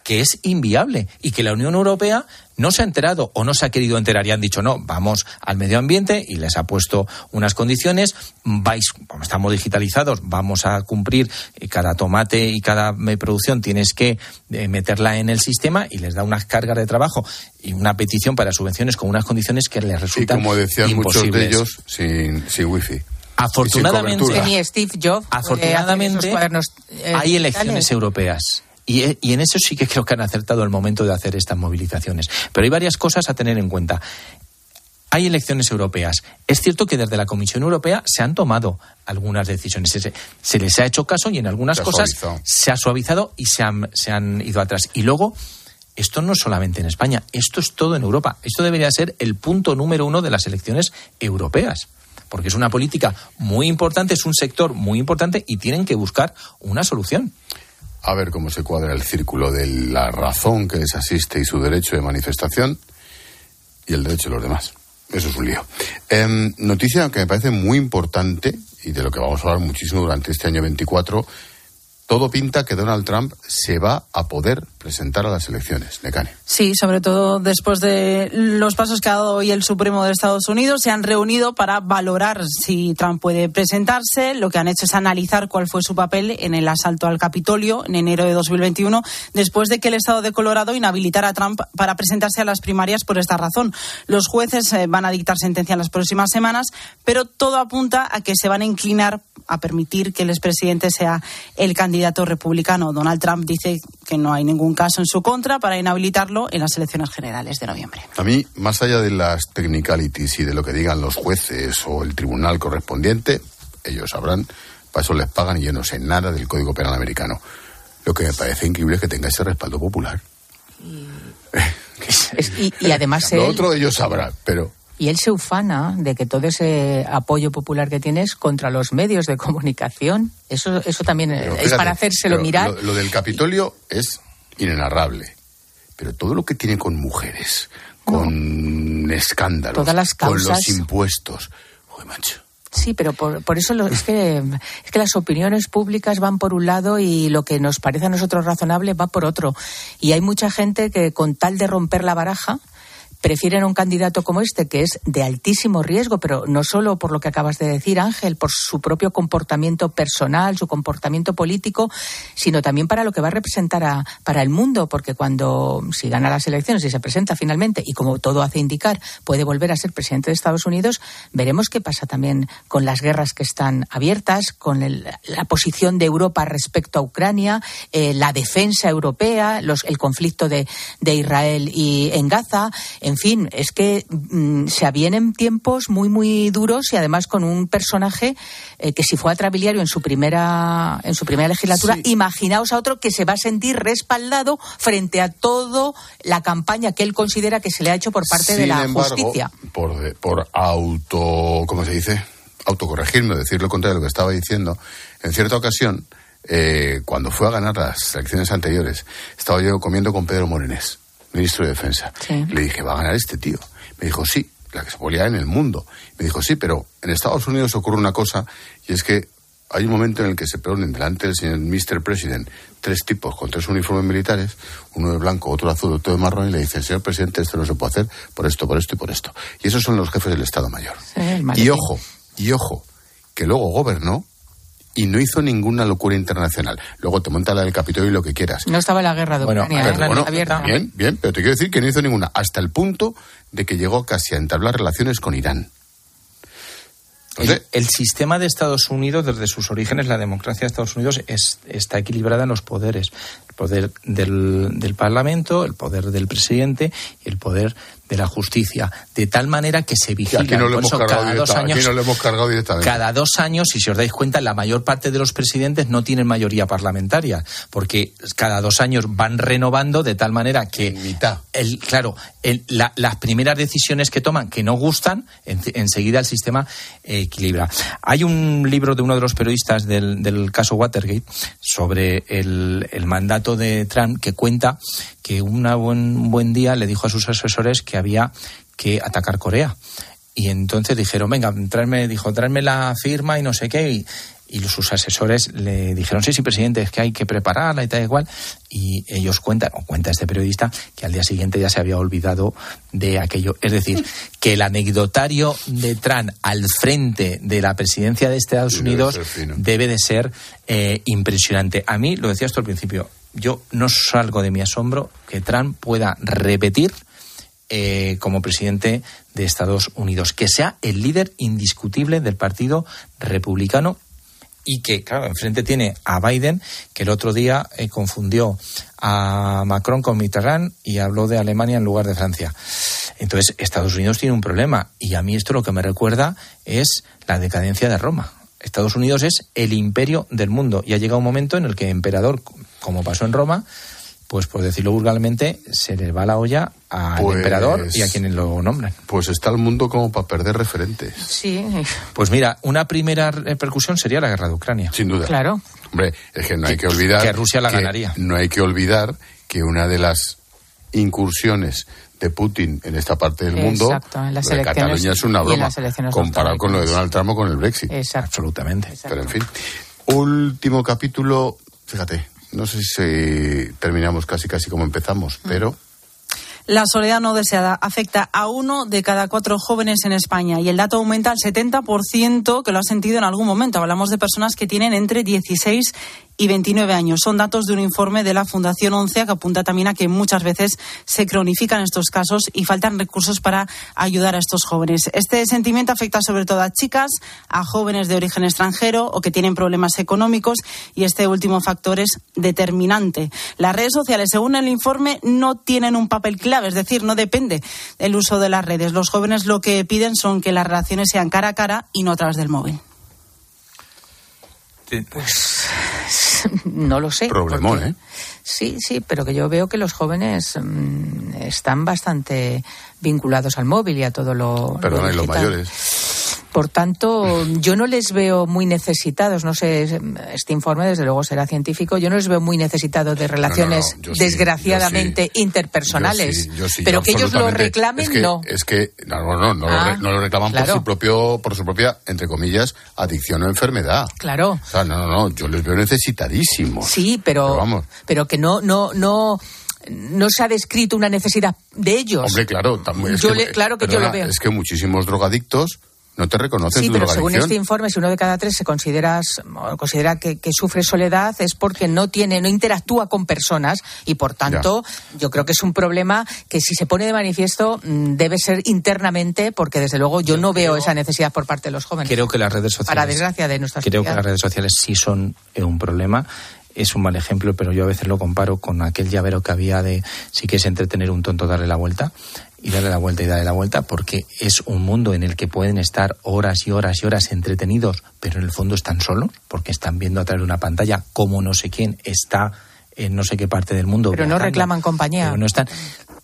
que es inviable y que la Unión Europea no se ha enterado o no se ha querido enterar y han dicho no, vamos al medio ambiente y les ha puesto unas condiciones, vais, como estamos digitalizados, vamos a cumplir eh, cada tomate y cada eh, producción tienes que eh, meterla en el sistema y les da unas cargas de trabajo y una petición para subvenciones con unas condiciones que les Y resultan como decían muchos de imposibles. ellos, sin, sin wifi. Afortunadamente, Steve Jobs. Afortunadamente, esos cuadernos, eh, hay elecciones europeas. Y, e- y en eso sí que creo que han acertado el momento de hacer estas movilizaciones. Pero hay varias cosas a tener en cuenta. Hay elecciones europeas. Es cierto que desde la Comisión Europea se han tomado algunas decisiones. Se, se les ha hecho caso y en algunas Se cosas se ha suavizado y se han, se han ido atrás. Y luego, esto no es solamente en España, esto es todo en Europa. Esto debería ser el punto número uno de las elecciones europeas. Porque es una política muy importante, es un sector muy importante y tienen que buscar una solución. A ver cómo se cuadra el círculo de la razón que les asiste y su derecho de manifestación y el derecho de los demás. Eso es un lío. Em, noticia que me parece muy importante y de lo que vamos a hablar muchísimo durante este año 24 todo pinta que Donald Trump se va a poder presentar a las elecciones. Necane. Sí, sobre todo después de los pasos que ha dado hoy el Supremo de Estados Unidos, se han reunido para valorar si Trump puede presentarse. Lo que han hecho es analizar cuál fue su papel en el asalto al Capitolio en enero de 2021, después de que el Estado de Colorado inhabilitara a Trump para presentarse a las primarias por esta razón. Los jueces eh, van a dictar sentencia en las próximas semanas, pero todo apunta a que se van a inclinar a permitir que el expresidente sea el candidato republicano. Donald Trump dice que no hay ningún caso en su contra para inhabilitarlo en las elecciones generales de noviembre. A mí, más allá de las technicalities y de lo que digan los jueces o el tribunal correspondiente, ellos sabrán, para eso les pagan y yo no sé nada del Código Penal americano. Lo que me parece increíble es que tenga ese respaldo popular. Y, y además Lo él, otro ellos sabrán, pero y él se ufana de que todo ese apoyo popular que tiene es contra los medios de comunicación. Eso, eso también Pero es fíjate, para hacérselo mirar. Lo, lo del Capitolio es inenarrable. Pero todo lo que tiene con mujeres, con escándalos, Todas las con los impuestos. Joder, macho. Sí, pero por, por eso lo- es, que, es que las opiniones públicas van por un lado y lo que nos parece a nosotros razonable va por otro. Y hay mucha gente que con tal de romper la baraja prefieren un candidato como este, que es de altísimo riesgo, pero no solo por lo que acabas de decir, Ángel, por su propio comportamiento personal, su comportamiento político, sino también para lo que va a representar a- para el mundo, porque cuando, si gana las elecciones y se presenta finalmente, y como todo hace indicar, puede volver a ser presidente de Estados Unidos, veremos qué pasa también con las guerras que están abiertas, con la posición de Europa respecto a Ucrania, eh, la defensa europea, los- el conflicto de, de Israel y en Gaza. Fin, es que mm, se avienen tiempos muy, muy duros y además con un personaje eh, que si fue a Trabiliario en su primera, en su primera legislatura, imaginaos a otro que se va a sentir respaldado frente a todo la campaña que él considera que se le ha hecho por parte de la embargo, justicia. Por, de- por auto, ¿cómo se dice? Autocorregirme, decir lo contrario de lo que estaba diciendo. En cierta ocasión, eh, cuando fue a ganar las elecciones anteriores, estaba yo comiendo con Pedro Morenés, ministro de Defensa. Le dije, va a ganar este tío. Me dijo, sí, la que se volía en el mundo. Me dijo, sí, pero en Estados Unidos ocurre una cosa, y es que hay un momento en el que se ponen delante del señor Mr. President tres tipos con tres uniformes militares, uno de blanco, otro de azul, otro de marrón, y le dicen, señor presidente, esto no se puede hacer por esto, por esto y por esto. Y esos son los jefes del Estado Mayor. Y ojo, y ojo, que luego gobernó y no hizo ninguna locura internacional. Luego te monta la del Capitolio y lo que quieras. No estaba la guerra de Bueno, Ucrania pero ¿eh? bueno, abierta. bien, bien, pero te quiero decir que no hizo ninguna, hasta el punto de que llegó casi a entablar relaciones con Irán. El, el sistema de Estados Unidos, desde sus orígenes, la democracia de Estados Unidos es- está equilibrada en los poderes. El poder del, del Parlamento, el poder del presidente y el poder de la justicia. De tal manera que se Y vigila. no hemos eso cada dos años, no lo hemos cargado directamente. cada dos años, si os dais cuenta, la mayor parte de los presidentes no tienen mayoría parlamentaria, porque cada dos años van renovando de tal manera que el, claro, el- la- las primeras decisiones que toman que no gustan, en- enseguida el sistema eh, equilibra. Hay un libro de uno de los periodistas del, del caso Watergate sobre el, el mandato de Trump que cuenta que una buen, un buen día le dijo a sus asesores que había que atacar Corea. Y entonces dijeron, venga, tráeme, dijo, tráeme la firma y no sé qué. Y, y sus asesores le dijeron, sí, sí, presidente, es que hay que prepararla y tal y cual. Y ellos cuentan, o cuenta este periodista, que al día siguiente ya se había olvidado de aquello. Es decir, que el anecdotario de Trump al frente de la presidencia de Estados Sí, debe Unidos ser debe de ser eh, impresionante. A mí, lo decías tú al principio, yo no salgo de mi asombro que Trump pueda repetir eh, como presidente de Estados Unidos, que sea el líder indiscutible del Partido Republicano y que, claro, enfrente tiene a Biden, que el otro día eh, confundió a Macron con Mitterrand y habló de Alemania en lugar de Francia. Entonces, Estados Unidos tiene un problema y a mí esto lo que me recuerda es la decadencia de Roma. Estados Unidos es el imperio del mundo y ha llegado un momento en el que emperador, como pasó en Roma, pues por decirlo vulgarmente, se le va la olla al Pues- emperador y a quienes lo nombran. Pues está el mundo como para perder referentes. Sí, Pues mira, una primera repercusión sería la guerra de Ucrania. Sin duda. Claro. Hombre, es que no hay que olvidar. que Rusia la ganaría. No hay que olvidar que una de las incursiones de Putin en esta parte del mundo, Exacto, en las lo de Cataluña es una broma, comparado con lo de Donald Trump o con el Brexit. Exacto. Absolutamente. Pero en fin. Último capítulo Fíjate, no sé si terminamos casi casi como empezamos, Mm. pero La soledad no deseada afecta a uno de cada cuatro jóvenes en España y el dato aumenta al 70% que lo ha sentido en algún momento. Hablamos de personas que tienen entre 16 y 29 años. Son datos de un informe de la Fundación ONCE que apunta también a que muchas veces se cronifican estos casos y faltan recursos para ayudar a estos jóvenes. Este sentimiento afecta sobre todo a chicas, a jóvenes de origen extranjero o que tienen problemas económicos y este último factor es determinante. Las redes sociales, según el informe, no tienen un papel clave, es decir, no depende el uso de las redes. Los jóvenes lo que piden son que las relaciones sean cara a cara y no a través del móvil. Pues no lo sé. problemón, porque- ¿eh? Sí, sí, pero que yo veo que los jóvenes mm, están bastante vinculados al móvil y a todo lo. Perdona, lo y los mayores. Por tanto, yo no les veo muy necesitados, no sé, este informe desde luego será científico, yo no les veo muy necesitados de relaciones yo sí, desgraciadamente Yo interpersonales. sí, yo sí, pero que ellos lo reclamen, es que, no. Es que, no, no, no, lo, Ah, re- lo reclaman por su propio, por su propia, entre comillas, adicción o enfermedad. Claro. O sea, no, no, no, yo les veo necesitadísimos. Sí, pero, Pero vamos. pero que no, no, no, no se ha descrito una necesidad de ellos. Hombre, claro, tam- es Yo que, le- claro que yo lo veo. Es que muchísimos drogadictos no te reconocen Sí, pero según este informe, si uno de cada tres se considera, considera que, que sufre soledad es porque no tiene, no interactúa con personas y por tanto yo creo que es un problema que si se pone de manifiesto mm, debe ser internamente porque desde luego yo no veo esa necesidad por parte de los jóvenes. Creo que las redes sociales. Para desgracia de nuestra Creo que las redes sociales sí son eh, un problema. Es un mal ejemplo, pero yo a veces lo comparo con aquel llavero que había de si quieres entretener un tonto, darle la vuelta y darle la vuelta y darle la vuelta, porque es un mundo en el que pueden estar horas y horas y horas entretenidos, pero en el fondo están solos, porque están viendo a través de una pantalla como no sé quién está en no sé qué parte del mundo. Pero no reclaman compañía. pero no están.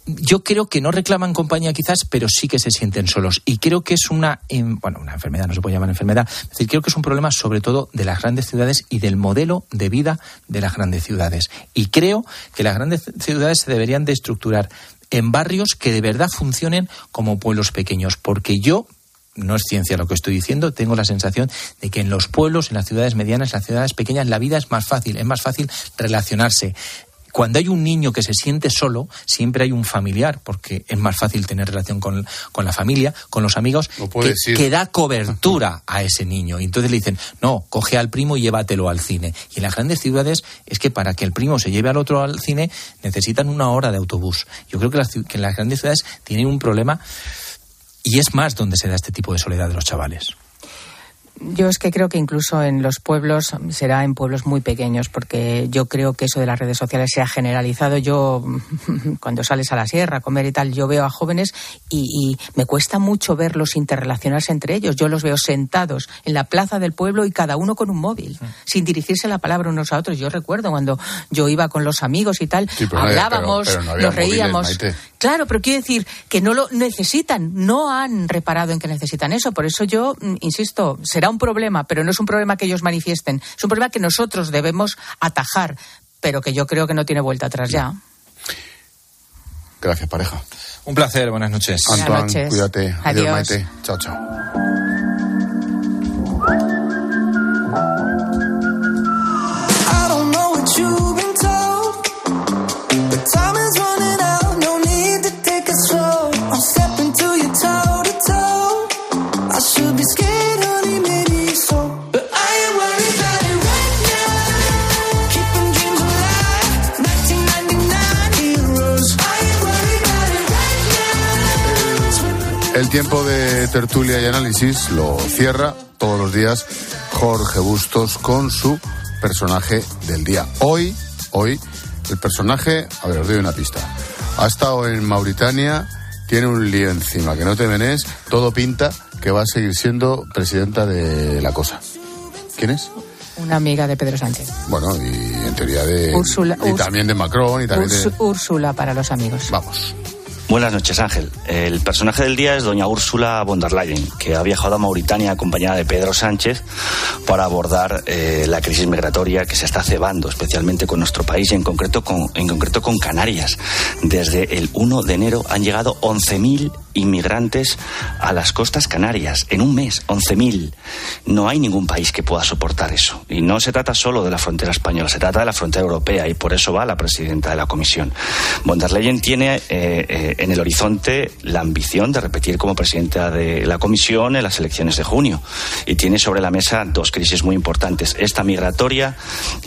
Yo creo que no reclaman compañía quizás, pero sí que se sienten solos. Y creo que es una, bueno, una enfermedad, no se puede llamar enfermedad. Es decir, creo que es un problema sobre todo de las grandes ciudades y del modelo de vida de las grandes ciudades. Y creo que las grandes ciudades se deberían de estructurar en barrios que de verdad funcionen como pueblos pequeños. Porque yo, no es ciencia lo que estoy diciendo, tengo la sensación de que en los pueblos, en las ciudades medianas, en las ciudades pequeñas, la vida es más fácil, es más fácil relacionarse. Cuando hay un niño que se siente solo, siempre hay un familiar, porque es más fácil tener relación con, con la familia, con los amigos, que, da cobertura a ese niño. Y entonces le dicen, no, coge al primo y llévatelo al cine. Y en las grandes ciudades es que para que el primo se lleve al otro al cine necesitan una hora de autobús. Yo creo que las, que las grandes ciudades tienen un problema y es más donde se da este tipo de soledad de los chavales. Yo es que creo que incluso en los pueblos será en pueblos muy pequeños, porque yo creo que eso de las redes sociales se ha generalizado. Yo, cuando sales a la sierra a comer y tal, yo veo a jóvenes y, y me cuesta mucho verlos interrelacionarse entre ellos. Yo los veo sentados en la plaza del pueblo y cada uno con un móvil, sin dirigirse la palabra unos a otros. Yo recuerdo cuando yo iba con los amigos y tal, Sí, pero no había- hablábamos, pero- pero no nos reíamos. Maite. Claro, pero quiero decir que no lo necesitan, no han reparado en que necesitan eso. Por eso yo, mm, insisto, será un problema, pero no es un problema que ellos manifiesten. Es un problema que nosotros debemos atajar, pero que yo creo que no tiene vuelta atrás ya. Gracias, pareja. Un placer, buenas noches. Buenas Antoine, noches. cuídate. Adiós, Adiós. Maite. Chao, chao. Tertulia y análisis lo cierra todos los días Jorge Bustos con su personaje del día. Hoy, hoy, el personaje, a ver, os doy una pista. Ha estado en Mauritania, tiene un lío encima, que no te venés, todo pinta que va a seguir siendo presidenta de la cosa. ¿Quién es? Una amiga de Pedro Sánchez. Bueno, y en teoría de... Úrsula- y también de Macron y también de... Úrs- Úrsula para los amigos. Vamos. Buenas noches, Ángel. El personaje del día es doña Úrsula von der Leyen, que ha viajado a Mauritania acompañada de Pedro Sánchez para abordar eh, la crisis migratoria que se está cebando, especialmente con nuestro país y en concreto con, en concreto con Canarias. Desde el 1 de enero han llegado 11.000 inmigrantes a las costas canarias en un mes, 11.000. No hay ningún país que pueda soportar eso. Y no se trata solo de la frontera española, se trata de la frontera europea y por eso va la presidenta de la Comisión. Von der Leyen tiene eh, eh, en el horizonte la ambición de repetir como presidenta de la Comisión en las elecciones de junio y tiene sobre la mesa dos crisis muy importantes, esta migratoria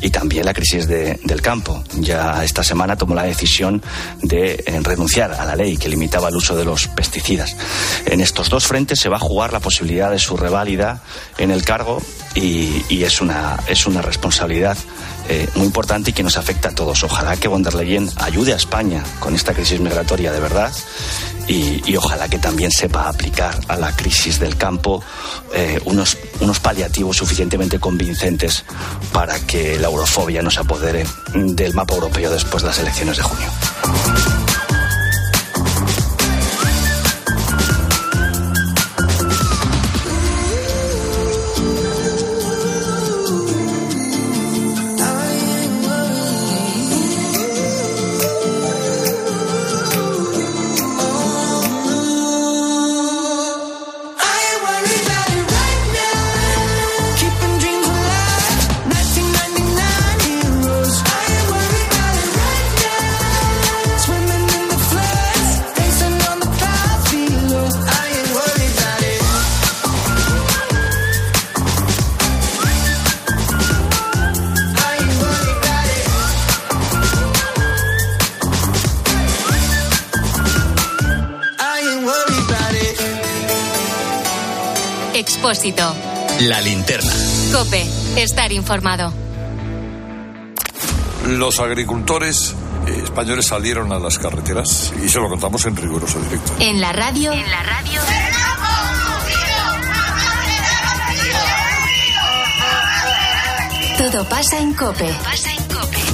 y también la crisis de- del campo. Ya esta semana tomó la decisión de eh, renunciar a la ley que limitaba el uso de los pesticidas. En estos dos frentes se va a jugar la posibilidad de su reválida en el cargo y, y es, una, es una responsabilidad eh, muy importante y que nos afecta a todos. Ojalá que von der Leyen ayude a España con esta crisis migratoria de verdad y, ojalá que también sepa aplicar a la crisis del campo eh, unos, unos paliativos suficientemente convincentes para que la eurofobia no se apodere del mapa europeo después de las elecciones de junio. La linterna. Cope. Estar informado. Los agricultores eh, españoles salieron a las carreteras y se lo contamos en riguroso directo. En la radio. En la radio. Todo pasa en Cope.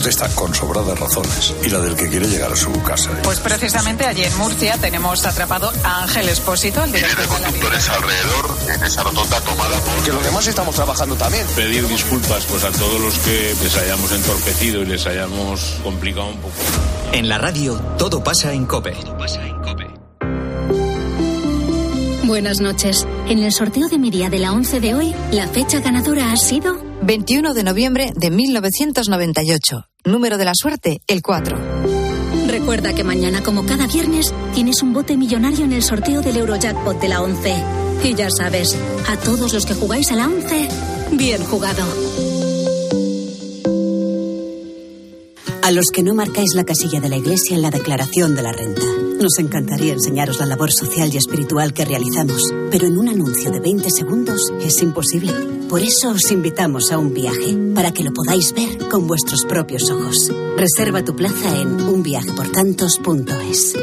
protesta con sobradas razones y la del que quiere llegar a su casa. Pues precisamente allí en Murcia tenemos atrapado a Ángel Espósito, el director de la alrededor en esa rotonda tomada por... Que los demás estamos trabajando también. Pedir disculpas pues a todos los que les hayamos entorpecido y les hayamos complicado un poco. En la radio, todo pasa en Cope. Buenas noches. En el sorteo de mi día de la 11 de hoy, la fecha ganadora ha sido 21 de noviembre de 1998. Número de la suerte, el 4. Recuerda que mañana, como cada viernes, tienes un bote millonario en el sorteo del Eurojackpot de la 11. Y ya sabes, a todos los que jugáis a la 11, bien jugado. A los que no marcáis la casilla de la iglesia en la declaración de la renta. Nos encantaría enseñaros la labor social y espiritual que realizamos, pero en un anuncio de 20 segundos es imposible. Por eso os invitamos a un viaje, para que lo podáis ver con vuestros propios ojos. Reserva tu plaza en unviajeportantos.es.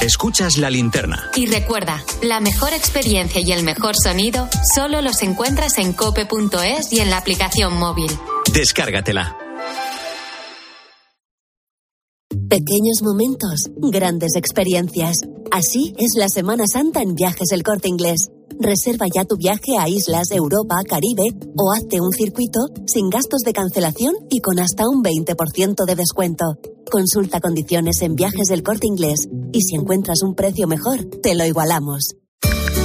Escuchas la linterna. Y recuerda, la mejor experiencia y el mejor sonido solo los encuentras en cope.es y en la aplicación móvil. Descárgatela. Pequeños momentos, grandes experiencias. Así es la Semana Santa en Viajes El Corte Inglés. Reserva ya tu viaje a islas, Europa, Caribe o hazte un circuito sin gastos de cancelación y con hasta un 20% de descuento. Consulta condiciones en Viajes del Corte Inglés y si encuentras un precio mejor, te lo igualamos.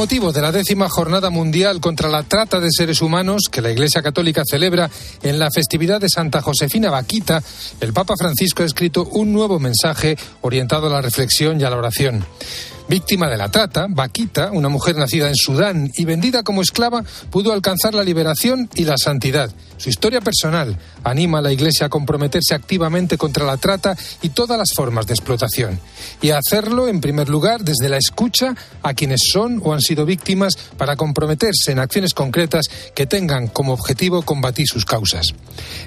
Motivo de la décima jornada mundial contra la trata de seres humanos que la Iglesia Católica celebra en la festividad de Santa Josefina Vaquita, el Papa Francisco ha escrito un nuevo mensaje orientado a la reflexión y a la oración. Víctima de la trata, Vaquita, una mujer nacida en Sudán y vendida como esclava, pudo alcanzar la liberación y la santidad. Su historia personal anima a la Iglesia a comprometerse activamente contra la trata y todas las formas de explotación. Y a hacerlo, en primer lugar, desde la escucha a quienes son o han sido víctimas para comprometerse en acciones concretas que tengan como objetivo combatir sus causas.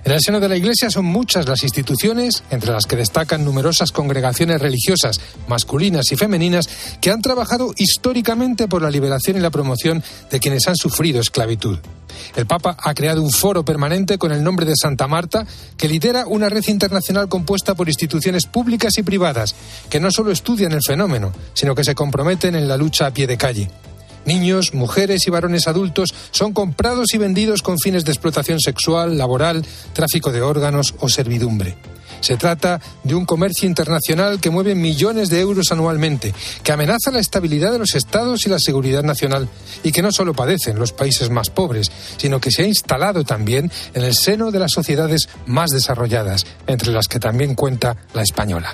En el seno de la Iglesia son muchas las instituciones, entre las que destacan numerosas congregaciones religiosas, masculinas y femeninas, que han trabajado históricamente por la liberación y la promoción de quienes han sufrido esclavitud. El Papa ha creado un foro permanente con el nombre de Santa Marta que lidera una red internacional compuesta por instituciones públicas y privadas que no solo estudian el fenómeno, sino que se comprometen en la lucha a pie de calle. Niños, mujeres y varones adultos son comprados y vendidos con fines de explotación sexual, laboral, tráfico de órganos o servidumbre. Se trata de un comercio internacional que mueve millones de euros anualmente, que amenaza la estabilidad de los estados y la seguridad nacional, y que no solo padecen los países más pobres, sino que se ha instalado también en el seno de las sociedades más desarrolladas, entre las que también cuenta la española.